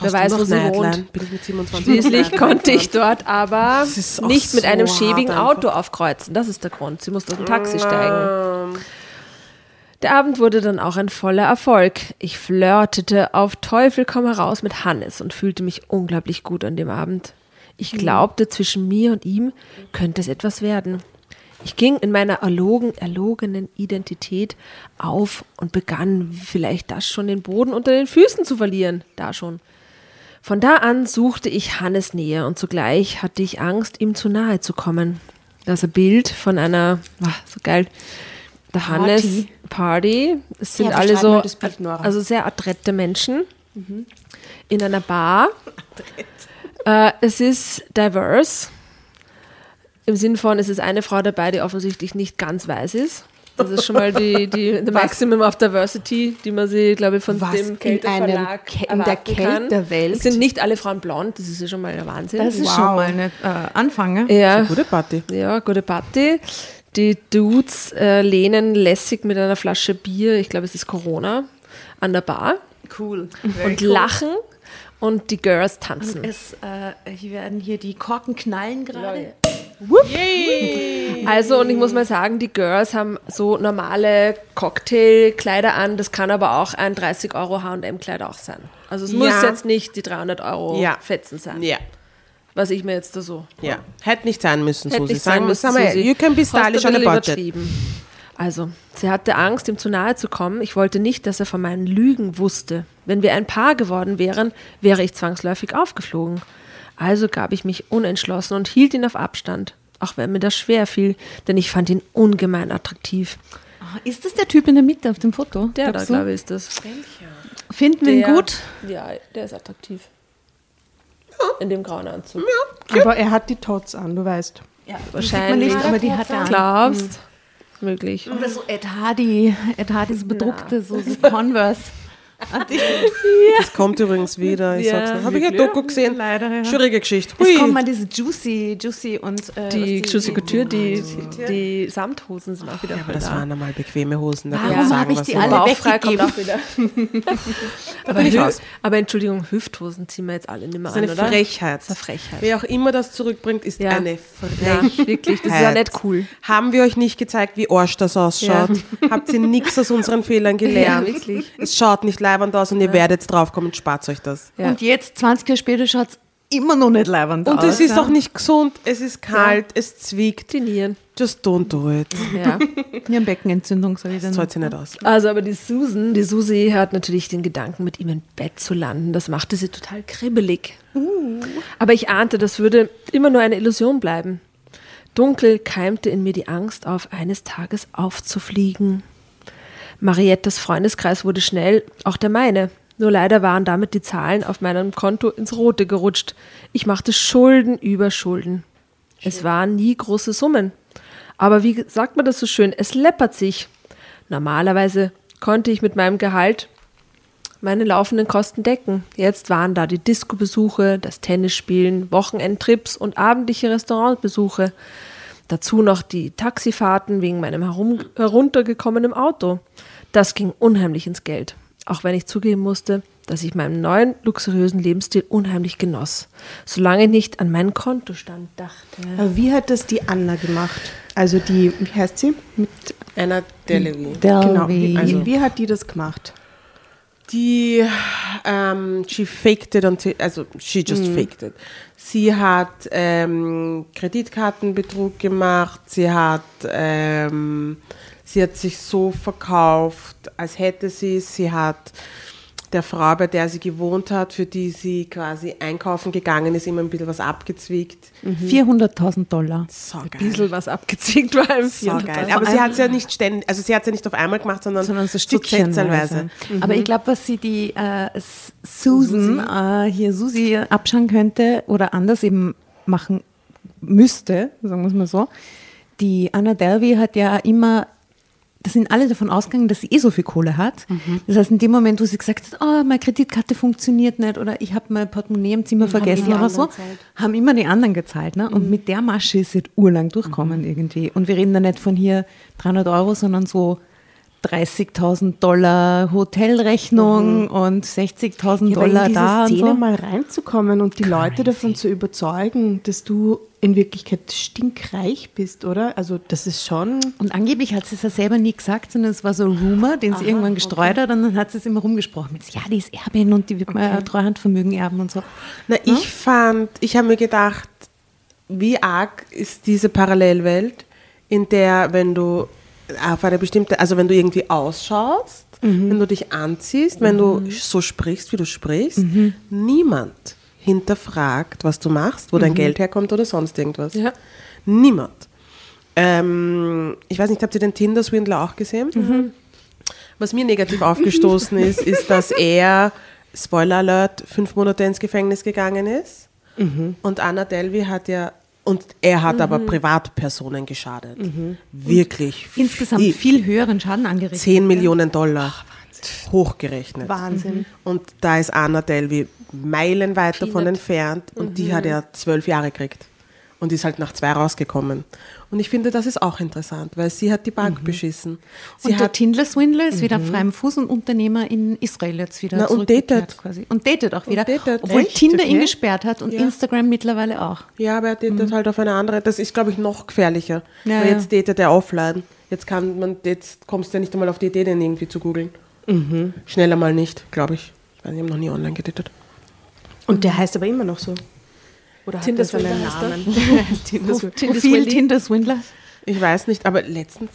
Wer weiß, wo sie wohnt. Bin ich mit 27 Schließlich konnte ich dort aber nicht mit so einem schäbigen einfach. Auto aufkreuzen. Das ist der Grund. Sie musste aus dem Taxi steigen. Der Abend wurde dann auch ein voller Erfolg. Ich flirtete auf Teufel komm heraus mit Hannes und fühlte mich unglaublich gut an dem Abend. Ich glaubte, zwischen mir und ihm könnte es etwas werden. Ich ging in meiner erlogen, erlogenen Identität auf und begann vielleicht das schon den Boden unter den Füßen zu verlieren. Da schon. Von da an suchte ich Hannes Nähe und zugleich hatte ich Angst, ihm zu nahe zu kommen. Das ist ein Bild von einer, ah, so geil, der Hannes Party. Es sind Ja, alle so, Bild, also sehr adrette Menschen in einer Bar. Äh, es ist diverse. Im Sinn von, es ist eine Frau dabei, die offensichtlich nicht ganz weiß ist. Das ist schon mal die, die the Maximum of Diversity, die man sich, glaube ich, von Was dem in Kälteverlag einem in der erwarten kann. Kältewelt? Es sind nicht alle Frauen blond, das ist ja schon mal der Wahnsinn. Das ist Wow. schon mal ein äh, Anfang. ne? ja, Gute Party. ja, gute Party. Die Dudes äh, lehnen lässig mit einer Flasche Bier, ich glaube, es ist Corona, an der Bar Cool. und lachen und die Girls tanzen. Es äh, hier werden hier die Korken knallen gerade. Also, und ich muss mal sagen, die Girls haben so normale Cocktailkleider an. Das kann aber auch ein 30 Euro H&M-Kleid auch sein. Also es muss Ja. jetzt nicht die 300 Euro Ja. Fetzen sein, Ja, was ich mir jetzt da so... ja. Hätte nicht sein müssen, Hätte Susi. nicht sein müssen, Susi. You can be stylish on a budget. Also, sie hatte Angst, ihm zu nahe zu kommen. Ich wollte nicht, dass er von meinen Lügen wusste. Wenn wir ein Paar geworden wären, wäre ich zwangsläufig aufgeflogen. Also gab ich mich unentschlossen und hielt ihn auf Abstand. Auch wenn mir das schwer fiel, denn ich fand ihn ungemein attraktiv. Ah, Ist das der Typ in der Mitte auf dem Foto? Der da, glaube ich, ist das. Finden wir ihn Der- gut? Ja, der ist attraktiv. In dem grauen Anzug. Aber er hat die Tots an, du weißt. Ja, Wahrscheinlich. Nicht, aber die hat er an. Glaubst? Möglich. Oder so Ed Hardy, Ed Hardy so bedruckte, so, so Converse. Das kommt übrigens wieder. Ich Ja, sag's noch. Habe ich ein Doku gesehen? Leider, ja. Schwierige Geschichte. Es Hui. kommt mal diese Juicy, Juicy und äh, Die was Juicy Couture, die, die Samthosen sind auch wieder Aber das da. waren einmal bequeme Hosen. Da Warum kann man hab sagen, ich was die sie alle kommt auch wieder. aber, aber Entschuldigung, Hüfthosen ziehen wir jetzt alle nicht mehr Das ist eine an, oder? Frechheit. Das ist eine Frechheit. Wer auch immer das zurückbringt, ist Ja. eine Ja, Frechheit. wirklich, das ist ja nicht cool. Haben wir euch nicht gezeigt, wie Arsch das ausschaut? Habt ihr nichts aus unseren Fehlern gelernt? Ja, wirklich. Es schaut nicht leibend aus und ihr werdet draufkommen, spart euch das. Ja. Und jetzt, 20 Jahre später, schaut es immer noch nicht leibend Und aus. es ist ja. auch nicht gesund, es ist kalt, es zwickt. Die Nieren. Just don't do it. Ja. Nierenbeckenentzündung, ich dann. Das zahlt sich nicht aus. Also, aber die Susan, die Susi hat natürlich den Gedanken, mit ihm im Bett zu landen. Das machte sie total kribbelig. Aber ich ahnte, das würde immer nur eine Illusion bleiben. Dunkel keimte in mir die Angst auf, eines Tages aufzufliegen. Mariettas Freundeskreis wurde schnell auch der meine. Nur leider waren damit die Zahlen auf meinem Konto ins Rote gerutscht. Ich machte Schulden über Schulden. Es waren nie große Summen. Aber wie sagt man das so schön? Es läppert sich. Normalerweise konnte ich mit meinem Gehalt meine laufenden Kosten decken. Jetzt waren da die Disco-Besuche, das Tennisspielen, Wochenendtrips und abendliche Restaurantbesuche. Dazu noch die Taxifahrten wegen meinem herum, heruntergekommenen Auto. Das ging unheimlich ins Geld. Auch wenn ich zugeben musste, dass ich meinem neuen luxuriösen Lebensstil unheimlich genoss. Solange ich nicht an meinen Kontostand dachte. Aber wie hat das die Anna gemacht? Also die, wie heißt sie? Mit, Einer Delevi. genau, wie, Also- wie hat die das gemacht? Die, ähm, she faked it until, also she just faked it. Sie hat ähm, Kreditkartenbetrug gemacht, sie hat, ähm, sie hat sich so verkauft, als hätte sie es, sie hat der Frau, bei der sie gewohnt hat, für die sie quasi einkaufen gegangen ist, immer ein bisschen was abgezwickt. 400.000 Dollar. So Ein bisschen was abgezwickt war im So geil. Aber sie hat es ja nicht ständig, also sie hat es ja nicht auf einmal gemacht, sondern, sondern so stückchenweise. stückchenweise. Aber ich glaube, was sie die äh, Susan, Äh, hier Susi abschauen könnte oder anders eben machen müsste, sagen wir es mal so. Die Anna Delvey hat ja immer, da sind alle davon ausgegangen, dass sie eh so viel Kohle hat. Das heißt, in dem Moment, wo sie gesagt hat, oh, meine Kreditkarte funktioniert nicht oder ich habe mein Portemonnaie im Zimmer vergessen die oder so, gezahlt. haben immer die anderen gezahlt. Ne? Und mit der Masche ist sie urlang durchkommen irgendwie. Und wir reden da nicht von hier 300 Euro, sondern so 30.000 Dollar Hotelrechnung und 60.000 Ja, aber Dollar in diese da und Szene so. mal reinzukommen und die Leute davon zu überzeugen, dass du in Wirklichkeit stinkreich bist, oder? Also das ist schon... Und angeblich hat sie es ja selber nie gesagt, sondern es war so ein Rumor, den sie irgendwann gestreut hat und dann hat sie es immer rumgesprochen. Mit, ja, die ist Erbin und die wird mal Treuhandvermögen erben und so. Na, ich fand, ich habe mir gedacht, wie arg ist diese Parallelwelt, in der, wenn du auf eine bestimmte, also wenn du irgendwie ausschaust, wenn du dich anziehst, wenn du so sprichst, wie du sprichst, niemand hinterfragt, was du machst, wo dein Geld herkommt oder sonst irgendwas. Ja. Niemand. Ähm, ich weiß nicht, habt ihr den Tinder-Swindler auch gesehen? Was mir negativ aufgestoßen ist, ist, dass er, Spoiler Alert, fünf Monate ins Gefängnis gegangen ist. Und Anna Delvey hat ja, und er hat aber Privatpersonen geschadet. Wirklich. Insgesamt viel höheren Schaden angerichtet. 10 Millionen Dollar. Hochgerechnet. Wahnsinn. Und da ist Anna Delvey meilenweit davon entfernt und die hat ja zwölf Jahre gekriegt. Und ist halt nach zwei rausgekommen. Und ich finde, das ist auch interessant, weil sie hat die Bank beschissen. Sie und der hat Tinder-Swindler ist wieder auf freiem Fuß und Unternehmer in Israel jetzt wieder Na, und datet. quasi. Und datet auch wieder. datet. Obwohl Echt? Tinder ihn Okay. gesperrt hat und Ja. Instagram mittlerweile auch. Ja, aber er datet halt auf eine andere. Das ist, glaube ich, noch gefährlicher. Ja, Weil jetzt datet er offline. Jetzt kann man, jetzt kommst du ja nicht einmal auf die Idee, den irgendwie zu googeln. Schneller mal nicht, glaube ich. Ich weiß, ich habe noch nie online gedatet. Und der heißt aber immer noch so. Oder hat Tinder er Swindler er. Namen? Tinder Swindler. Profil Tinder-Swindler. Ich weiß nicht, aber letztens,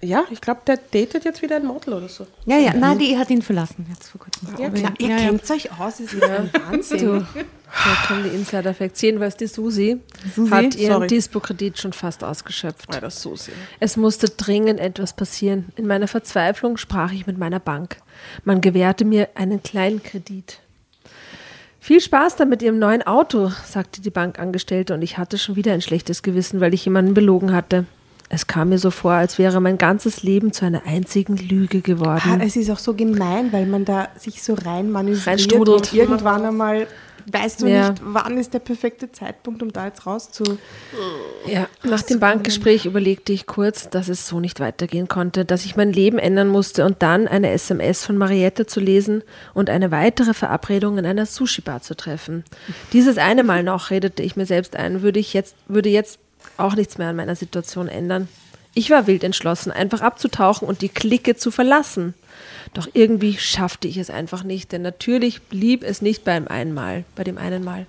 ja, ich glaube, der datet jetzt wieder ein Model oder so. Ja, ja, nein, die hat ihn verlassen jetzt vor kurzem. Ja, klar. Ihr ja, ja. kennt euch aus, ist ja Wahnsinn. Du, da kommen die Insider-Facts. Jedenfalls die Susi, Susi? hat ihren Sorry. Dispo-Kredit schon fast ausgeschöpft. Ja, das so sehr. Es musste dringend etwas passieren. In meiner Verzweiflung sprach ich mit meiner Bank. Man gewährte mir einen kleinen Kredit. Viel Spaß dann mit Ihrem neuen Auto, sagte die Bankangestellte und ich hatte schon wieder ein schlechtes Gewissen, weil ich jemanden belogen hatte. Es kam mir so vor, als wäre mein ganzes Leben zu einer einzigen Lüge Ah, geworden. es ist auch so gemein, weil man da sich so rein manövriert Reinstrudelt. und irgendwann einmal weißt du Ja. nicht, wann ist der perfekte Zeitpunkt, um da jetzt rauszu... Ja, nach dem Bankgespräch überlegte ich kurz, dass es so nicht weitergehen konnte, dass ich mein Leben ändern musste und dann eine SMS von Mariette zu lesen und eine weitere Verabredung in einer Sushi-Bar zu treffen. Dieses eine Mal noch, redete ich mir selbst ein, würde ich jetzt, würde jetzt auch nichts mehr an meiner Situation ändern. Ich war wild entschlossen, einfach abzutauchen und die Clique zu verlassen. Doch irgendwie schaffte ich es einfach nicht, denn natürlich blieb es nicht beim einen Mal, bei dem einen Mal.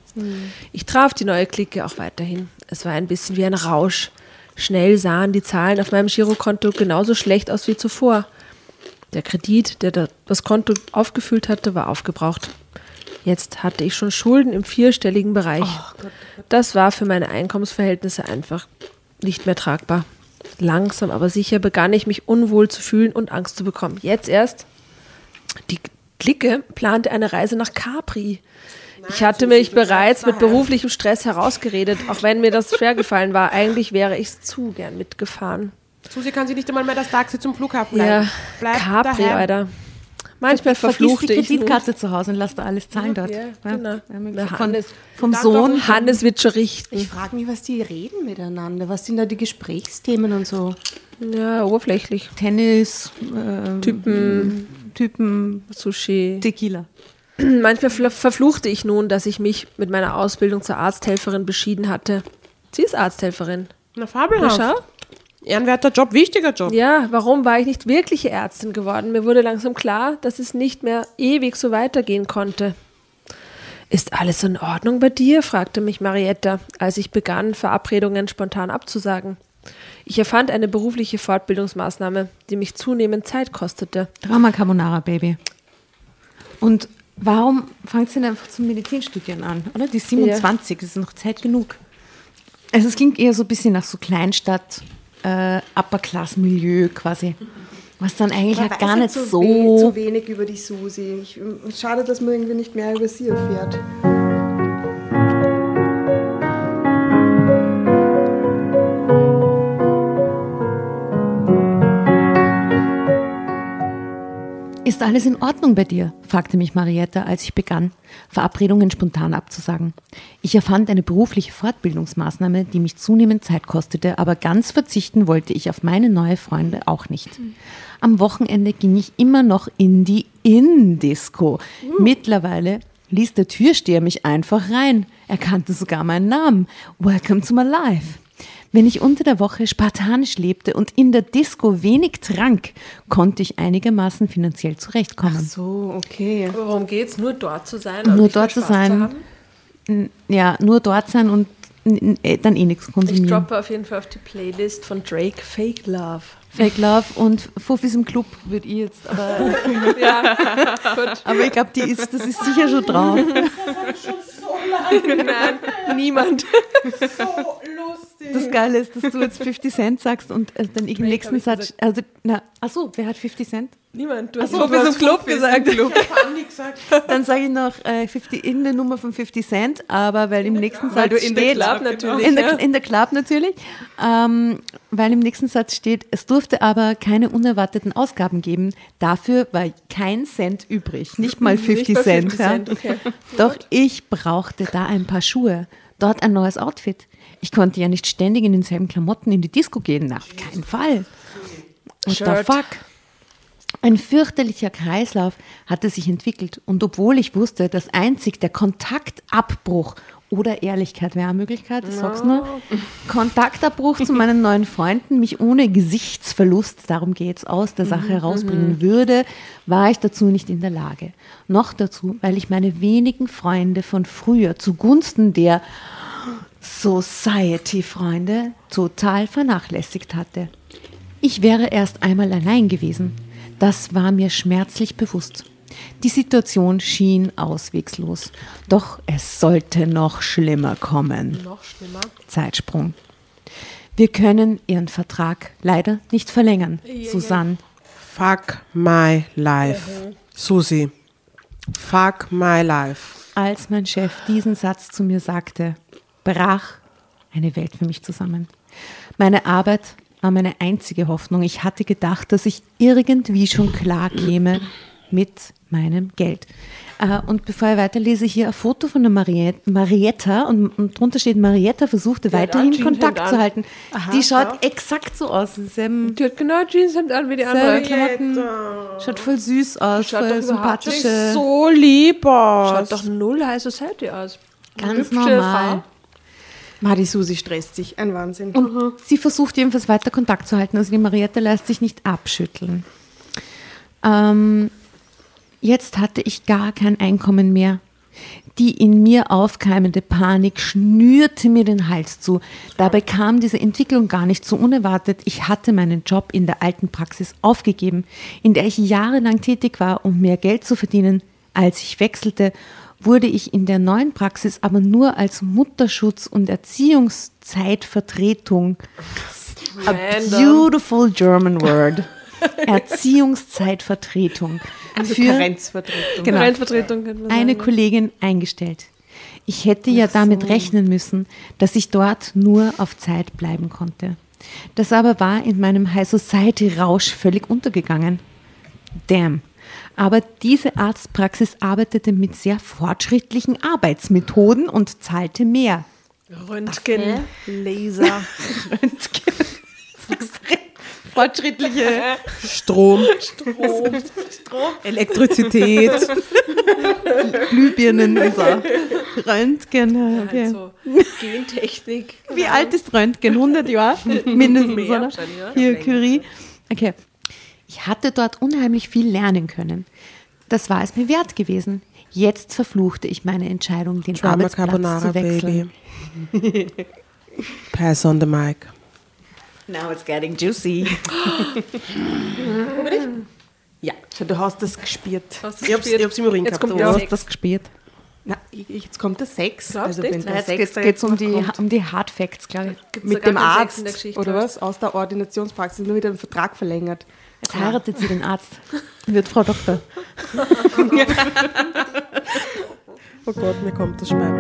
Ich traf die neue Clique auch weiterhin. Es war ein bisschen wie ein Rausch. Schnell sahen die Zahlen auf meinem Girokonto genauso schlecht aus wie zuvor. Der Kredit, der da- das Konto aufgefüllt hatte, war aufgebraucht. Jetzt hatte ich schon Schulden im vierstelligen Bereich. Das war für meine Einkommensverhältnisse einfach nicht mehr tragbar. Langsam aber sicher begann ich mich unwohl zu fühlen und Angst zu bekommen. Jetzt erst. Die Clique plante eine Reise nach Capri. Ich hatte mich bereits mit beruflichem Stress herausgeredet, auch wenn mir das schwer gefallen war. Eigentlich wäre ich zu gern mitgefahren. Susi kann sich nicht einmal mehr das Taxi zum Flughafen Ja, leiten. Bleib Capri, daheim. Alter. Manchmal Vergiss verfluchte die ich. Kreditkarte zu Hause und lass da alles zahlen dort. Ja, Ja, genau. ja, Hannes- vom Sohn. Hannes wird schon richten. Ich frage mich, was die reden miteinander. Was sind da die Gesprächsthemen und so? Ja, oberflächlich. Tennis, äh, Typen, Typen, Sushi. Tequila. Manchmal fl- verfluchte ich nun, dass ich mich mit meiner Ausbildung zur Arzthelferin beschieden hatte. Sie ist Arzthelferin. Na, Na, fabelhaft. schau. Ehrenwerter Job, wichtiger Job. Ja, warum war ich nicht wirkliche Ärztin geworden? Mir wurde langsam klar, dass es nicht mehr ewig so weitergehen konnte. Ist alles in Ordnung bei dir? fragte mich Marietta, als ich begann, Verabredungen spontan abzusagen. Ich erfand eine berufliche Fortbildungsmaßnahme, die mich zunehmend Zeit kostete. Drama Carbonara, Baby. Und warum fangst du denn einfach zum Medizinstudieren an, oder? Die 27, das ist noch Zeit genug. Also es klingt eher so ein bisschen nach so Kleinstadt, äh, Upper-Class-Milieu quasi. Was dann eigentlich ja weiß gar halt nicht so, zu wenig über die Susi. Ich, schade, dass man irgendwie nicht mehr über sie erfährt. Ist alles in Ordnung bei dir? fragte mich Marietta, als ich begann, Verabredungen spontan abzusagen. Ich erfand eine berufliche Fortbildungsmaßnahme, die mich zunehmend Zeit kostete, aber ganz verzichten wollte ich auf meine neue Freunde auch nicht. Am Wochenende ging ich immer noch in die In-Disco. Mittlerweile ließ der Türsteher mich einfach rein. Er kannte sogar meinen Namen. Welcome to my life. Wenn ich unter der Woche spartanisch lebte und in der Disco wenig trank, konnte ich einigermaßen finanziell zurechtkommen. So, okay. Worum geht's? Nur dort zu sein? Nur dort zu sein, ja, nur dort sein und äh, dann eh nichts Ich konsumieren. droppe auf jeden Fall auf die Playlist von Drake Fake Love. Fake Love und Fuffis im Club würde ich jetzt, aber, aber ich glaube, die ist, das ist sicher schon drauf. Nein, niemand. Das Geile ist, dass du jetzt 50 Cent sagst und äh, dann im nächsten Satz, also, na, achso, wer hat 50 Cent? Niemand. Du hast so, Fofis du im hast Club gesagt. Andi gesagt. Dann sage ich noch äh, 50, in der Nummer von 50 Cent, aber weil im nächsten Satz Weil du in der steht, Club natürlich. in der, ja. in der Club natürlich, ähm, weil im nächsten Satz steht, es durfte aber keine unerwarteten Ausgaben geben. Dafür war kein Cent übrig, nicht mal 50 Nicht mal Cent. 50 ja. Cent, okay. Doch ich brauchte da ein paar Schuhe, dort ein neues Outfit. Ich konnte ja nicht ständig in denselben Klamotten in die Disco gehen, na, auf keinen Fall. What the fuck? Ein fürchterlicher Kreislauf hatte sich entwickelt und obwohl ich wusste, dass einzig der Kontaktabbruch oder Ehrlichkeit wäre eine Möglichkeit, ich sag's nur, Kontaktabbruch zu meinen neuen Freunden mich ohne Gesichtsverlust, darum geht's aus, der Sache herausbringen würde, war ich dazu nicht in der Lage. Noch dazu, weil ich meine wenigen Freunde von früher zugunsten der Society-Freunde total vernachlässigt hatte. Ich wäre erst einmal allein gewesen. Das war mir schmerzlich bewusst. Die Situation schien auswegslos. Doch es sollte noch schlimmer kommen. Noch schlimmer. Zeitsprung. Wir können Ihren Vertrag leider nicht verlängern, Susanne. Fuck my life. Susi. Fuck my life. Als mein Chef diesen Satz zu mir sagte, brach eine Welt für mich zusammen. Meine Arbeit war meine einzige Hoffnung. Ich hatte gedacht, dass ich irgendwie schon klar käme mit meinem Geld. Äh, Und bevor ich weiterlese, hier ein Foto von der Marietta und, und drunter steht, Marietta versuchte weiterhin Kontakt zu halten. Die schaut exakt so aus. Dieselben, Die hat genau Jeanshemd an wie die selbe andere. Klamotten. Schaut voll süß aus, Schaut voll überhaupt sympathische. So lieb aus. Schaut doch null High Society aus. Ganz Hübsche normal. Frau. Ma, die Susi stresst sich. Ein Wahnsinn. Und sie versucht jedenfalls weiter Kontakt zu halten. Also die Mariette lässt sich nicht abschütteln. Ähm, jetzt hatte ich gar kein Einkommen mehr. Die in mir aufkeimende Panik schnürte mir den Hals zu. Dabei kam diese Entwicklung gar nicht so unerwartet. Ich hatte meinen Job in der alten Praxis aufgegeben, in der ich jahrelang tätig war, um mehr Geld zu verdienen. Als ich wechselte, wurde ich in der neuen Praxis aber nur als Mutterschutz und Erziehungszeitvertretung A beautiful German word. Erziehungszeitvertretung Also für Karenzvertretung. genau, man eine. Kollegin eingestellt. Ich hätte ja damit rechnen müssen, dass ich dort nur auf Zeit bleiben konnte. Das aber war in meinem High Society Rausch völlig untergegangen. Damn. Aber diese Arztpraxis arbeitete mit sehr fortschrittlichen Arbeitsmethoden und zahlte mehr. Röntgen, Laser. Röntgen. Fortschrittliche Strom, Elektrizität. Glühbirnen und so. Röntgen. Okay. So Gentechnik. Wie alt ist Röntgen? 100 Jahre? Mindestens, Mehr. Hier, Curie. Okay. Ich hatte dort unheimlich viel lernen können. Das war es mir wert gewesen. Jetzt verfluchte ich meine Entscheidung, den Drama Arbeitsplatz Carbonara, zu wechseln. baby. Pass on the mic. Now it's getting juicy. Ja, schau, du hast das gespielt. Ich hab's, ich hab's im Urin Jetzt gehabt. kommt Du der hast Sex. das gespielt. Na, jetzt kommt der Sex. Glaubst du wenn der Jetzt Sex geht's jetzt um, die, kommt. um die Hard Facts, glaube ich. Gibt's mit dem Arzt oder was? Aus der Ordinationspraxis nur wieder einen Vertrag verlängert. Jetzt heiratet sie den Arzt. Wird Frau Doktor. Oh Gott, mir kommt das Speim.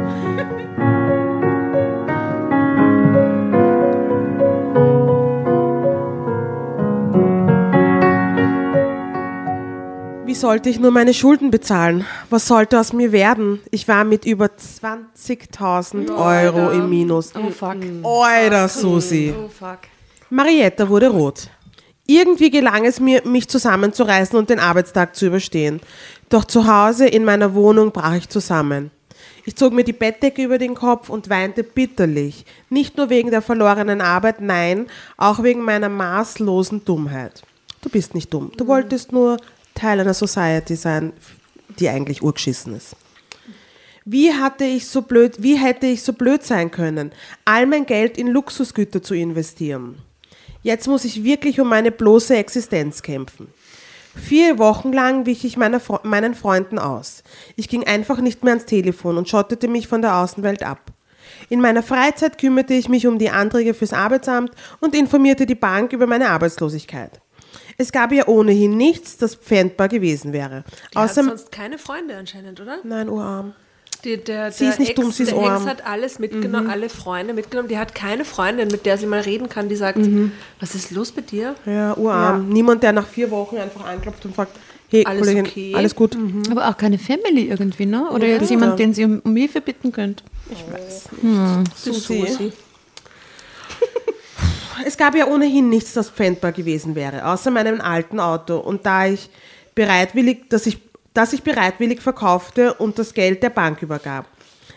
Wie sollte ich nur meine Schulden bezahlen? Was sollte aus mir werden? Ich war mit über 20.000 Euro im Minus. Oh fuck. Alter, Susi. Oh fuck. Marietta wurde rot. Irgendwie gelang es mir, mich zusammenzureißen und den Arbeitstag zu überstehen. Doch zu Hause in meiner Wohnung brach ich zusammen. Ich zog mir die Bettdecke über den Kopf und weinte bitterlich. Nicht nur wegen der verlorenen Arbeit, nein, auch wegen meiner maßlosen Dummheit. Du bist nicht dumm. Du wolltest nur Teil einer Society sein, die eigentlich urgeschissen ist. Wie hatte ich so blöd, wie hätte ich so blöd sein können, all mein Geld in Luxusgüter zu investieren? Jetzt muss ich wirklich um meine bloße Existenz kämpfen. Vier Wochen lang wich ich meiner, meinen Freunden aus. Ich ging einfach nicht mehr ans Telefon und schottete mich von der Außenwelt ab. In meiner Freizeit kümmerte ich mich um die Anträge fürs Arbeitsamt und informierte die Bank über meine Arbeitslosigkeit. Es gab ja ohnehin nichts, das pfändbar gewesen wäre. Die hat Außer, sonst keine Freunde anscheinend, oder? nein, urarm. Die, der, Sie ist nicht Ex, dumm, sie ist der Ex arm. hat alles mitgenommen, alle Freunde mitgenommen. Die hat keine Freundin, mit der sie mal reden kann, die sagt, was ist los mit dir? Ja, urarm. Niemand, der nach vier Wochen einfach anklopft und fragt, hey, Alles Kollegin, okay? alles gut? Aber auch keine Family irgendwie, ne? Oder Ja, jetzt bitte. jemand, den sie um, um Hilfe bitten könnt. Susi. Es gab ja ohnehin nichts, das pfändbar gewesen wäre, außer meinem alten Auto. Und da ich bereitwillig, dass ich, dass ich bereitwillig verkaufte und das Geld der Bank übergab.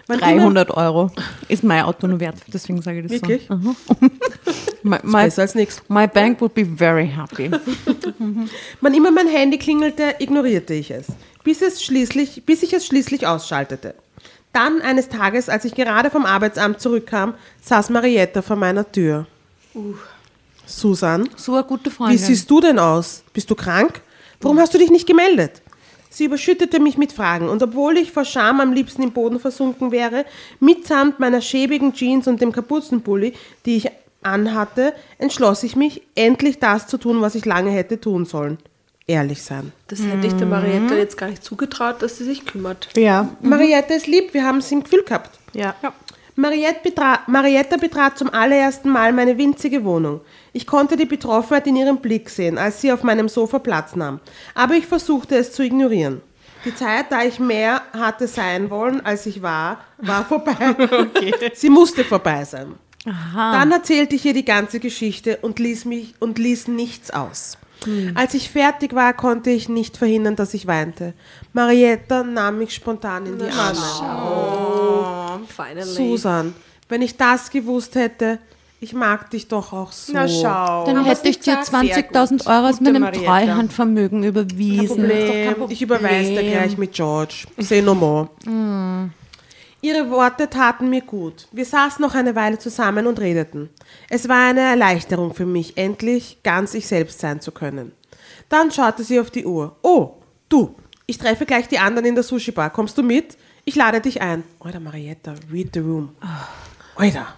Wann immer- 300 Euro ist mein Auto nur wert, deswegen sage ich das Wirklich? so. Aha. my, my, Besser als nichts. my bank would be very happy. Wann immer mein Handy klingelte, ignorierte ich es, bis, es schließlich, bis ich es schließlich ausschaltete. Dann eines Tages, als ich gerade vom Arbeitsamt zurückkam, saß Marietta vor meiner Tür. Susan, So eine gute wie Freundin. siehst du denn aus? Bist du krank? Warum hast du dich nicht gemeldet? Sie überschüttete mich mit Fragen und obwohl ich vor Scham am liebsten im Boden versunken wäre, mitsamt meiner schäbigen Jeans und dem Kapuzenpulli, die ich anhatte, entschloss ich mich, endlich das zu tun, was ich lange hätte tun sollen. Ehrlich sein. Das hätte ich der Marietta jetzt gar nicht zugetraut, dass sie sich kümmert. Ja. Marietta ist lieb, wir haben es im Gefühl gehabt. Ja. Mariette betra Marietta betrat zum allerersten Mal meine winzige Wohnung. Ich konnte die Betroffenheit in ihrem Blick sehen, als sie auf meinem Sofa Platz nahm. Aber ich versuchte es zu ignorieren. Die Zeit, da ich mehr hatte sein wollen, als ich war, war vorbei. Sie musste vorbei sein. Dann erzählte ich ihr die ganze Geschichte und ließ, mich, und ließ nichts aus. Als ich fertig war, konnte ich nicht verhindern, dass ich weinte. Marietta nahm mich spontan in die Arme. Finally. Susan, wenn ich das gewusst hätte, ich mag dich doch auch so. Na schau. Dann Aber hätte ich dir sehr gut. 20.000 Euro aus meinem Marietta. Treuhandvermögen überwiesen. Problem. Ich überweise dir gleich mit George. Say no more. Ihre Worte taten mir gut. Wir saßen noch eine Weile zusammen und redeten. Es war eine Erleichterung für mich, endlich ganz ich selbst sein zu können. Dann schaute sie auf die Uhr. Oh, du, ich treffe gleich die anderen in der Sushi-Bar. Kommst du mit? Ich lade dich ein. Alter, Marietta, read the room. Alter.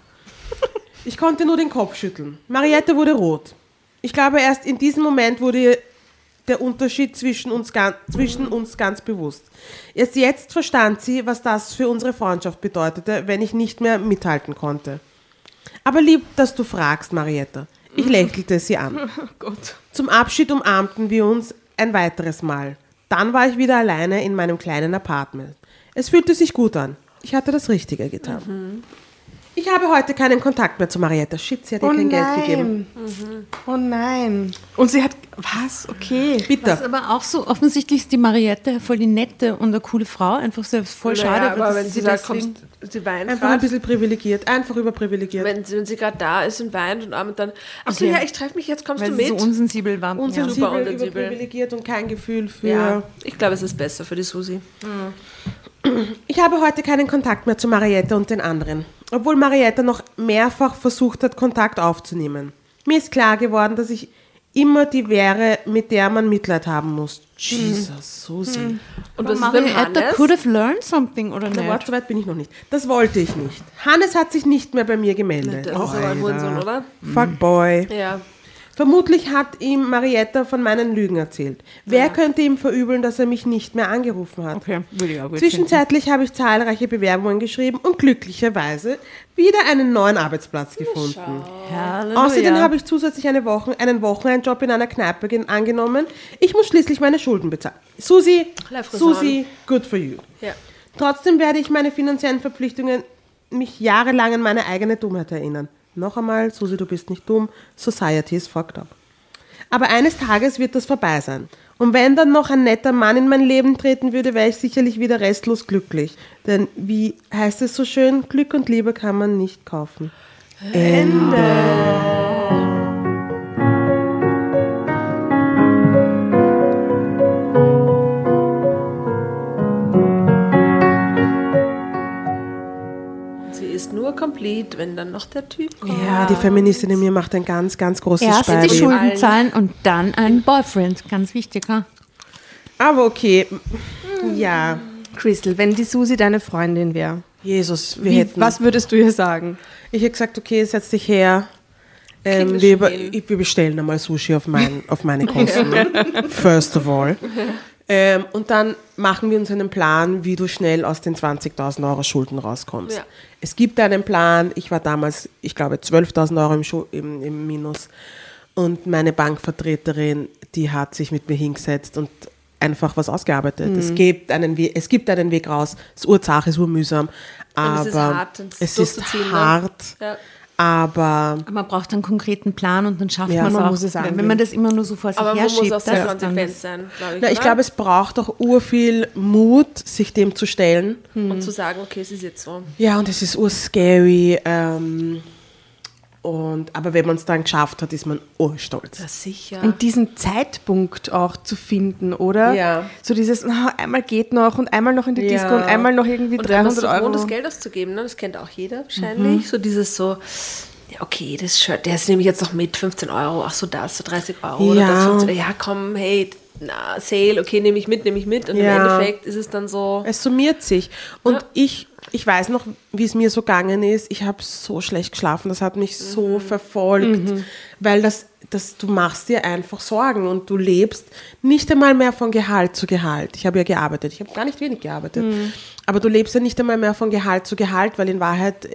Ich konnte nur den Kopf schütteln. Mariette wurde rot. Ich glaube, erst in diesem Moment wurde ihr der Unterschied zwischen uns, ganz, zwischen uns ganz bewusst. Erst jetzt verstand sie, was das für unsere Freundschaft bedeutete, wenn ich nicht mehr mithalten konnte. Aber lieb, dass du fragst, Marietta. Ich lächelte sie an. Gott. Zum Abschied umarmten wir uns ein weiteres Mal. Dann war ich wieder alleine in meinem kleinen Apartment. Es fühlte sich gut an. Ich hatte das Richtige getan. Ich habe heute keinen Kontakt mehr zu Marietta. Shit, sie hat ihr Oh kein Geld nein. gegeben. Oh nein. Und sie hat, was? Okay. Bitte. Was aber auch so offensichtlich ist die Mariette voll die nette und eine coole Frau. Einfach sehr voll schade. Naja, aber dass wenn sie da kommt, sie weint Einfach ein bisschen privilegiert, einfach überprivilegiert. Wenn, sie- wenn sie gerade da ist und weint und abends dann, ach so, Okay. ja, ich treffe mich jetzt, kommst weil du sie mit? so unsensibel war. Unsensibel, unsensibel. überprivilegiert und kein Gefühl für... ja, ich glaube, es ist besser für die Susi. Ich habe heute keinen Kontakt mehr zu Marietta und den anderen, obwohl Marietta noch mehrfach versucht hat, Kontakt aufzunehmen. Mir ist klar geworden, dass ich immer die wäre, mit der man Mitleid haben muss. Jesus, Susi. Und was ist mit Marietta Hannes? could have learned something oder Na, nicht? warte, so weit bin ich noch nicht. Das wollte ich nicht. Hannes hat sich nicht mehr bei mir gemeldet. Das ist aber ein Hurensohn, oder? Fuckboy. Ja. Vermutlich hat ihm Marietta von meinen Lügen erzählt. Wer könnte ihm verübeln, dass er mich nicht mehr angerufen hat? Okay, würde ich auch Zwischenzeitlich habe ich zahlreiche Bewerbungen geschrieben und glücklicherweise wieder einen neuen Arbeitsplatz gefunden. Halleluja. Außerdem habe ich zusätzlich eine Woche, einen Wochenendjob in einer Kneipe gen- angenommen. Ich muss schließlich meine Schulden bezahlen. Susi. Susi, good for you. Ja. Trotzdem werde ich meine finanziellen Verpflichtungen mich jahrelang an meine eigene Dummheit erinnern. Noch einmal, Susi, du bist nicht dumm. Society is fucked up. Aber eines Tages wird das vorbei sein. Und wenn dann noch ein netter Mann in mein Leben treten würde, wäre ich sicherlich wieder restlos glücklich. Denn wie heißt es so schön, Glück und Liebe kann man nicht kaufen. Sie ist nur complete, wenn dann noch der Typ kommt. Ja, die Feministin in mir macht ein ganz, ganz großes Erst die Speibi. Schulden zahlen und dann ein Boyfriend. Ganz wichtig, ha? Aber okay, ja, Crystal, wenn die Susi deine Freundin wäre, Jesus, wir wie- hätten... was würdest du ihr sagen? Ich hätte gesagt, okay, setz dich her. Ähm, wir, wir bestellen einmal Sushi auf, mein, auf meine Kosten. First of all. Ähm, und dann machen wir uns einen Plan, wie du schnell aus den 20.000 Euro Schulden rauskommst. Ja. Es gibt einen Plan. Ich war damals, ich glaube, 12.000 Euro im, Schu im, im Minus. Und meine Bankvertreterin, die hat sich mit mir hingesetzt und einfach was ausgearbeitet. Mhm. Es, gibt einen We es gibt einen Weg raus. Es ist urzach, es ist urmühsam. Aber es ist hart, das es ist ne? hart. Ja. Aber Aber Man braucht einen konkreten Plan und dann schafft Ja, man es man auch. muss es wenn, wenn angehen. man das immer nur so vor sich Aber man muss auch sehr das ist dann konsequent sein, glaube ich. na, ich oder? glaube, es braucht auch urviel Mut, sich dem zu stellen. Und zu sagen, okay, es ist jetzt so. Ja, und es ist urscary. Ähm, und, aber wenn man es dann geschafft hat, ist man urstolz. sicher. Und diesen Zeitpunkt auch zu finden, oder? Ja. So dieses, na, einmal geht noch und einmal noch in die Ja. Disco und einmal noch irgendwie Und wenn man 300 so Euro. gewohnt ist, Geld auszugeben, ne? das kennt auch jeder wahrscheinlich. So dieses so, ja, okay, das Shirt, das nehme ich jetzt noch mit, 15 Euro, ach so das, so 30 Euro oder Ja. das 15, ja komm, hey, na, Sale, okay, nehme ich mit, nehme ich mit. Und Ja. im Endeffekt ist es dann so, Es summiert sich. Und Ja. ich, ich weiß noch, wie es mir so gegangen ist. Ich habe so schlecht geschlafen. Das hat mich so verfolgt. Weil das, das, du machst dir einfach Sorgen und du lebst nicht einmal mehr von Gehalt zu Gehalt. Ich habe ja gearbeitet. Ich habe gar nicht wenig gearbeitet. Aber du lebst ja nicht einmal mehr von Gehalt zu Gehalt, weil in Wahrheit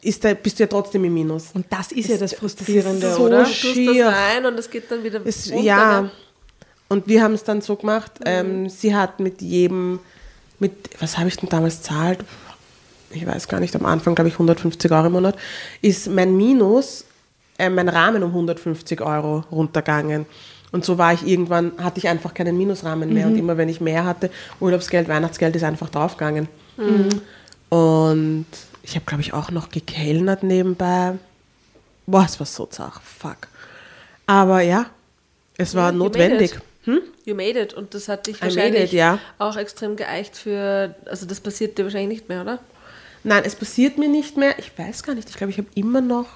ist da, bist du ja trotzdem im Minus. Und das ist ja das Frustrierende, so oder? du das rein und es geht dann wieder Es, runter. ja. Und wir haben es dann so gemacht. Ähm, sie hat mit jedem, mit, was habe ich denn damals zahlt? Ich weiß gar nicht, am Anfang glaube ich 150 Euro im Monat, ist mein Minus, äh, mein Rahmen um 150 Euro runtergegangen. Und so war ich irgendwann, hatte ich einfach keinen Minusrahmen mehr. Und immer wenn ich mehr hatte, Urlaubsgeld, Weihnachtsgeld ist einfach draufgegangen. Und ich habe, glaube ich, auch noch gekellnert nebenbei. Boah, es war so zart. Fuck. Aber ja, es war Ja, notwendig. It. You made it und das hat dich wahrscheinlich it, ja. auch extrem geeicht für, also das passiert dir wahrscheinlich nicht mehr, oder? Nein, es passiert mir nicht mehr. Ich weiß gar nicht. Ich glaube, ich habe immer noch.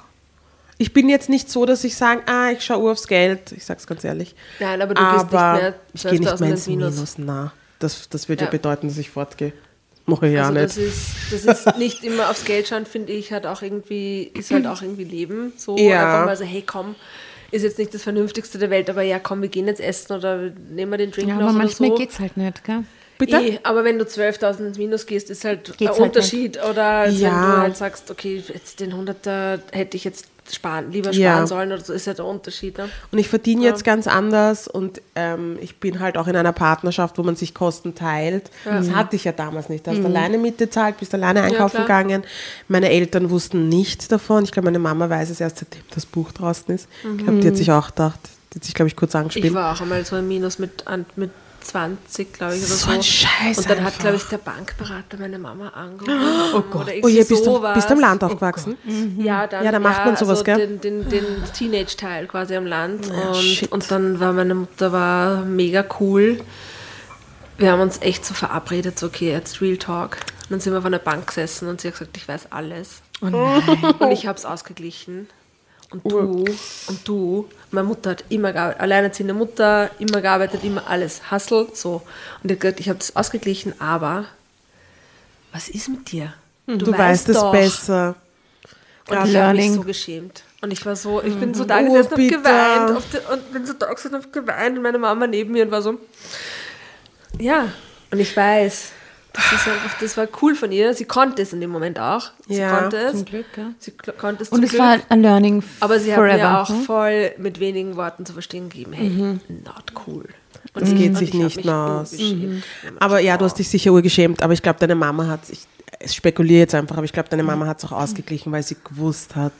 Ich bin jetzt nicht so, dass ich sage, ah, ich schaue aufs Geld. Ich sag's ganz ehrlich. Nein, aber du gehst nicht mehr ich gehe nicht 12.000 mehr ins Minus. Minus. Na, das, das würde ja. Ja. bedeuten, dass ich fortgehe. Mache ich ja also nicht. das ist, das ist nicht immer aufs Geld schauen, finde ich, hat auch irgendwie, ist halt auch irgendwie Leben. So Ja. einfach mal so, hey komm, ist jetzt nicht das Vernünftigste der Welt, aber ja komm, wir gehen jetzt essen oder nehmen wir den Drink Ja, noch aber manchmal so. geht's halt nicht, gell? Bitte? Eh, aber wenn du 12.000 ins Minus gehst, ist halt Geht's ein halt Unterschied. Oder als wenn Ja. du halt sagst, okay, jetzt den 100er hätte ich jetzt sparen, lieber Ja. sparen sollen oder so, ist ja der Unterschied. Ne? Und ich verdiene jetzt ganz anders und ähm, ich bin halt auch in einer Partnerschaft, wo man sich Kosten teilt. Das hatte ich ja damals nicht. Du hast alleine Miete zahlt, bist alleine einkaufen gegangen. Meine Eltern wussten nichts davon. Ich glaube, meine Mama weiß es erst, seitdem das Buch draußen ist. Ich glaube, die hat sich auch gedacht, die hat sich, glaube ich, kurz Ich angespielt. war auch einmal so ein Minus mit, mit 20, glaube ich, oder so. So ein Scheiß Und dann hat, einfach. glaube ich, der Bankberater meine Mama angerufen. Oh Gott. Oder Oh je, bist du, bist du am Land aufgewachsen? Ja, dann, Ja, da macht man sowas, also gell? Den, den, den Teenage-Teil quasi am Land. und, shit. und dann war meine Mutter war mega cool. Wir haben uns echt so verabredet, so okay, jetzt Real Talk. Und dann sind wir von der Bank gesessen und sie hat gesagt, ich weiß alles. Und ich habe es ausgeglichen. Und du, und du, meine Mutter hat immer gearbeitet, alleinerziehende Mutter, immer gearbeitet, immer alles, Hustle, so. Und ich habe das ausgeglichen, aber was ist mit dir? Du, weißt es doch. besser. Und ich habe mich so geschämt. Und ich war so, ich bin so da Oh, gesessen und hab geweint. Auf der, und bin so da gesessen und hab geweint. Und meine Mama neben mir und war so, ja. Und ich weiß, das ist einfach, das war cool von ihr. Sie konnte es in dem Moment auch. Sie Ja, konnte es. Zum Glück, ja. Sie konnte es Und es Glück. war ein Learning aber sie hat forever. mir auch hm? voll mit wenigen Worten zu verstehen gegeben, hey, not cool. Und Das ich- geht sich nicht aus. urgeschämt. Aber ja, du hast dich sicher urgeschämt, aber ich glaube, deine Mama hat, ich spekuliere jetzt einfach, aber ich glaube, deine Mama hat es auch ausgeglichen, weil sie gewusst hat,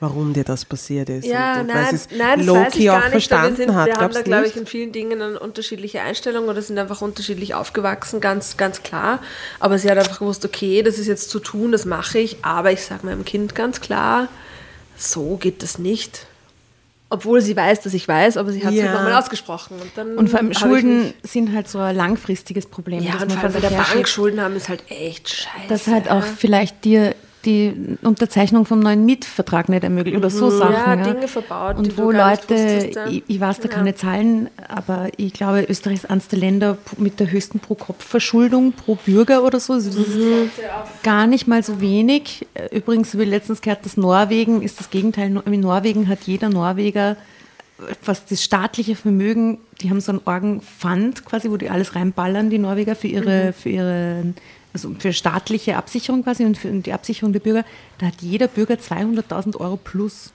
warum dir das passiert ist. Ja, und, weil nein, sie es nein, das ich auch nicht. verstanden wir sind, hat. wir haben da, glaube ich, in vielen Dingen eine unterschiedliche Einstellung oder sind einfach unterschiedlich aufgewachsen, ganz, ganz klar. Aber sie hat einfach gewusst, okay, das ist jetzt zu tun, das mache ich, aber ich sage meinem Kind ganz klar, so geht das nicht. Obwohl sie weiß, dass ich weiß, aber sie hat es Ja. nicht nochmal ausgesprochen. Und, dann Und vor allem Schulden sind halt so ein langfristiges Problem. Ja, und vor allem bei der Bank. Schulden haben ist halt echt scheiße. dass halt auch vielleicht dir die Unterzeichnung vom neuen Mietvertrag nicht ermöglicht oder so Sachen. Ja, Dinge verbaut, Und wo Leute, wusstest, ja. ich, ich weiß da Ja. keine Zahlen, aber ich glaube, Österreich ist eines der Länder mit der höchsten Pro-Kopf-Verschuldung pro Bürger oder so. Also das Mhm. ist gar nicht mal so wenig. Übrigens habe ich letztens gehört, dass Norwegen ist das Gegenteil. In Norwegen hat jeder Norweger was das staatliche Vermögen, die haben so einen Orgenfund quasi, wo die alles reinballern, die Norweger, für ihre, für ihre, also für staatliche Absicherung quasi und für die Absicherung der Bürger. Da hat jeder Bürger 200.000 Euro plus.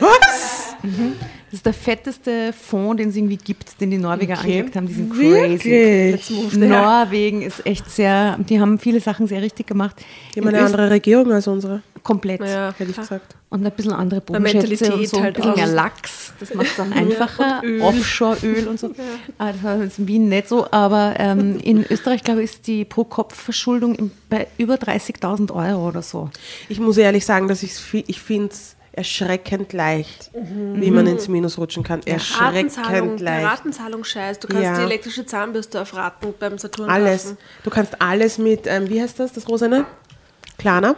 Was? Das ist der fetteste Fonds, den es irgendwie gibt, den die Norweger Okay. angelegt haben. Die sind crazy. Norwegen ist echt sehr, die haben viele Sachen sehr richtig gemacht. Die haben In eine andere Regierung als unsere, Komplett. Ja, hätte ich gesagt. Und ein bisschen andere Bodenschätze Mentalität und so, ein halt bisschen mehr Lachs. Das macht es dann einfacher. Offshore-Öl und so. Ah, das war jetzt in Wien nicht so, aber ähm, in Österreich, glaube ich, ist die Pro-Kopf-Verschuldung bei über 30.000 Euro oder so. Ich muss ehrlich sagen, dass ich's ich finde es erschreckend leicht, wie man ins Minus rutschen kann. Ratenzahlung, Erschreckend leicht. Ratenzahlungsscheiß. Du kannst Ja. die elektrische Zahnbürste auf Raten beim Saturn Alles. kaufen. Du kannst alles mit, ähm, wie heißt das, das Rosane? Klarna.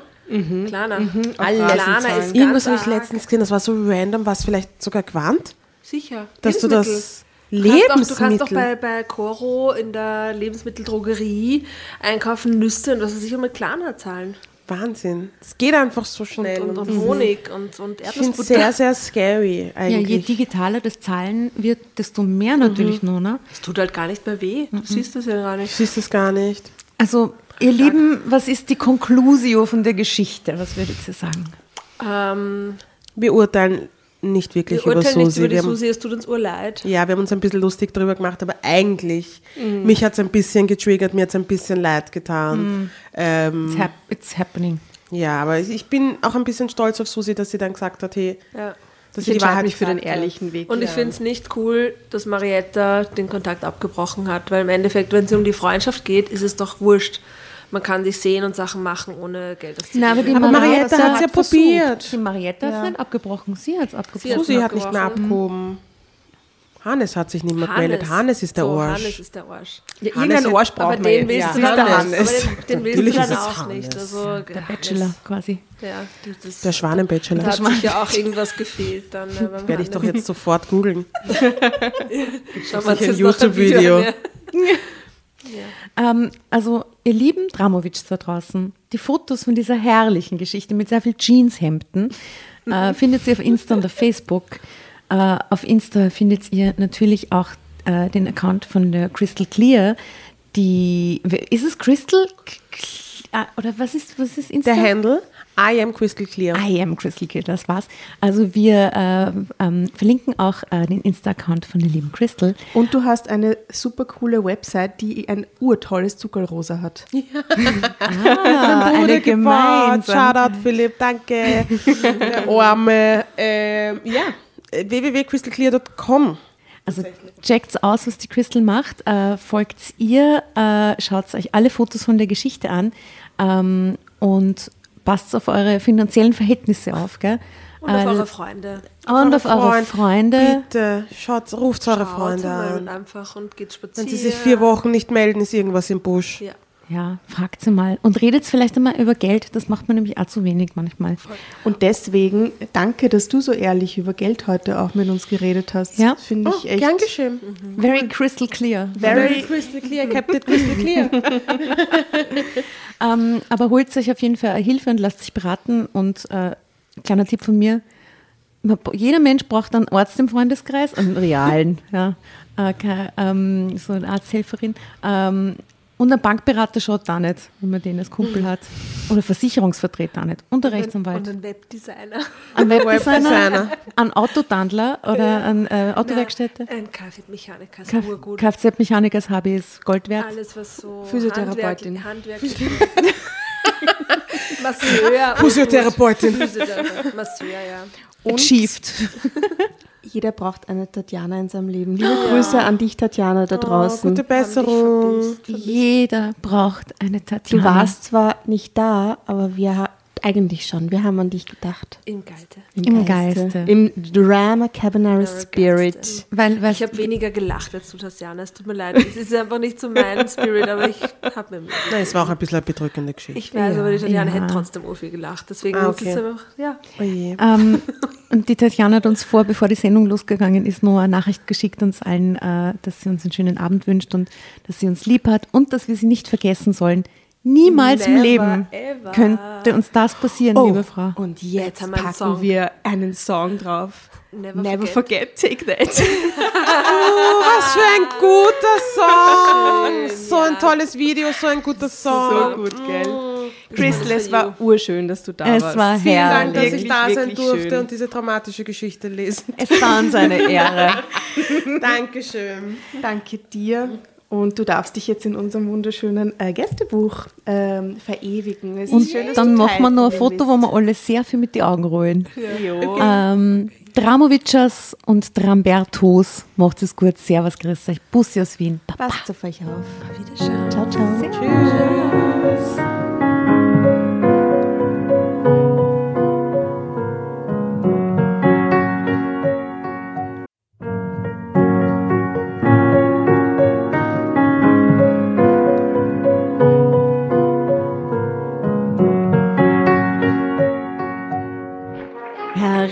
Klarna. Alles. Klarna ist Irgendwas habe ich letztens gesehen, das war so random, was vielleicht sogar gewarnt, Sicher. dass du Lebensmittel. das Du kannst, doch, Lebensmittel. du kannst doch bei, bei Coro in der Lebensmitteldrogerie einkaufen Nüsse und was weiß ich und mit Klarna zahlen. Wahnsinn. Es geht einfach so schnell. Und, und und Honig und, und ich finde es Erdnussbutter. sehr, sehr scary Ja, je eigentlich. digitaler das Zahlen wird, desto mehr natürlich nur. Ne? Das tut halt gar nicht mehr weh. Du siehst das ja gar du nicht. siehst es gar nicht. Also, ihr Lieben, was ist die Conclusio von der Geschichte? Was würdet ihr sagen? Ähm, Wir urteilen nicht wirklich wir über urteilen nicht Susi. über die Susi, es tut uns urleid. Ja, wir haben uns ein bisschen lustig darüber gemacht, aber eigentlich, Mhm. mich hat es ein bisschen getriggert, mir hat es ein bisschen leid getan. Mhm. Ähm, It's, hap it's happening. ja, aber ich bin auch ein bisschen stolz auf Susi, dass sie dann gesagt hat, hey, Ja. dass Ich sie die Wahrheit mich für den ehrlichen Weg. Und ich finde es nicht cool, dass Marietta den Kontakt abgebrochen hat, weil im Endeffekt, wenn es um die Freundschaft geht, ist es doch wurscht. Man kann sich sehen und Sachen machen, ohne Geld auszugeben. Na, aber die Aber Marietta hat's ja hat probiert. Die Marietta hat es nicht abgebrochen, sie hat es abgebrochen. Susi hat nicht mehr abgehoben. Hannes hat sich nicht mehr gemeldet. Hannes ist der so, Arsch. Hannes ist der Arsch. Ja, Hannes irgendein ist- Arsch braucht Aber man den jetzt. willst Ja. du Hannes. aber den, den willst du ist dann es auch Hannes. nicht. Also, Der Bachelor quasi. Ja, das ist, Der Schwanenbachelor. da hat sicher auch irgendwas gefehlt. Dann, äh, Werde ich doch Hannes. jetzt sofort googeln. Schauen wir uns sicher ein YouTube-Video. an. Ähm, also, ihr lieben Dramovic da draußen, die Fotos von dieser herrlichen Geschichte mit sehr viel Jeanshemden äh, findet ihr auf Insta und auf Facebook. Äh, auf Insta findet ihr natürlich auch äh, den Account von der Crystal Clear. Die, ist es Crystal? Ah, Oder was ist, was ist Insta? Der Handle I am Crystal Clear. I am Crystal Clear, das war's. Also wir äh, ähm, verlinken auch äh, den Insta-Account von der lieben Crystal. Und du hast eine super coole Website, die ein urtolles Zuckerrosa hat. Ah, Bruder eine gemeinsame. Shoutout Philipp, danke. Arme. Ähm, ja, äh, www.crystalclear.com. Also checkt's aus, was die Crystal macht, äh, folgt ihr, äh, schaut euch alle Fotos von der Geschichte an ähm, und passt auf eure finanziellen Verhältnisse auf, gell? Und auf Äh, eure Freunde. und auf eure Freund, Freunde. Bitte, schaut, ruft eure Freunde an. einfach und geht Wenn spazieren. sie sich vier Wochen nicht melden, ist irgendwas im Busch. Ja. Ja, fragt sie mal. Und redet vielleicht einmal über Geld, das macht man nämlich auch zu wenig manchmal. Und deswegen danke, dass du so ehrlich über Geld heute auch mit uns geredet hast. Ja. Finde Oh, ich echt. gern geschehen. Very crystal clear. Very crystal clear, it crystal clear. Ähm, aber holt euch auf jeden Fall Hilfe und lasst sich beraten. Und äh, kleiner Tipp von mir: jeder Mensch braucht einen Arzt im Freundeskreis, einen realen, ja, äh, ähm, so eine Arzthelferin. Ähm, und ein Bankberater schaut da nicht, wenn man den als Kumpel hat. Oder Versicherungsvertreter auch nicht. Und ein Rechtsanwalt. Und ein Webdesigner. Ein Webdesigner, ein Autotandler oder ein äh, Autowerkstätte. Ein Kfz-Mechaniker ist Kf- urgut. Kfz-Mechaniker als Hobby ist Gold wert. Alles, was so Physiotherapeutin. Handwerk, Handwerk Masseur. Physiotherapeutin. Physiotherapeut, Masseur, ja. Achieved. Jeder braucht eine Tatjana in seinem Leben. Liebe Grüße an dich, Tatjana, da Oh, draußen. gute Besserung. Jeder braucht eine Tatjana. du warst zwar nicht da, aber wir ha- eigentlich schon. Wir haben an dich gedacht. Im Geiste. Im Geiste. Im Drama Carbonara Spirit. Geiste. Weil, weil Ich habe weniger gelacht als du, Tatjana. Es tut mir leid. Es ist einfach nicht so mein Spirit, aber ich habe mir Mühe. Nein, es war auch ein bisschen eine bedrückende Geschichte. Ich weiß, aber die Tatjana ja. hätte trotzdem so viel gelacht. Deswegen Ah, ist es okay. einfach, ja. Oh je. ähm, und die Tatjana hat uns vor, bevor die Sendung losgegangen ist, noch eine Nachricht geschickt uns allen, äh, dass sie uns einen schönen Abend wünscht und dass sie uns lieb hat und dass wir sie nicht vergessen sollen. Niemals im Never Leben ever. könnte uns das passieren, Oh, liebe Frau. und Jetzt jetzt haben wir einen packen Song. wir einen Song drauf. Never Never forget. forget, take that. Oh, was für ein guter Song. So ein tolles Video, so ein guter Song. So gut, gell? Crystal, es war urschön, dass du da Es warst. war Vielen Dank, dass herrlich. ich da sein durfte schön. und diese traumatische Geschichte lesen. Es war uns eine Ehre. Dankeschön. Danke dir. Und du darfst dich jetzt in unserem wunderschönen äh, Gästebuch ähm, verewigen. Es Und ist schön, dass dann du machen wir noch ein Foto, wo wir alle sehr viel mit den Augen rollen. Jo. Ähm, Dramovicers und Drambertos, macht es gut. Servus, grüß euch. Bussi aus Wien. Baba. Passt auf euch auf. Wiederschauen. Ciao, ciao.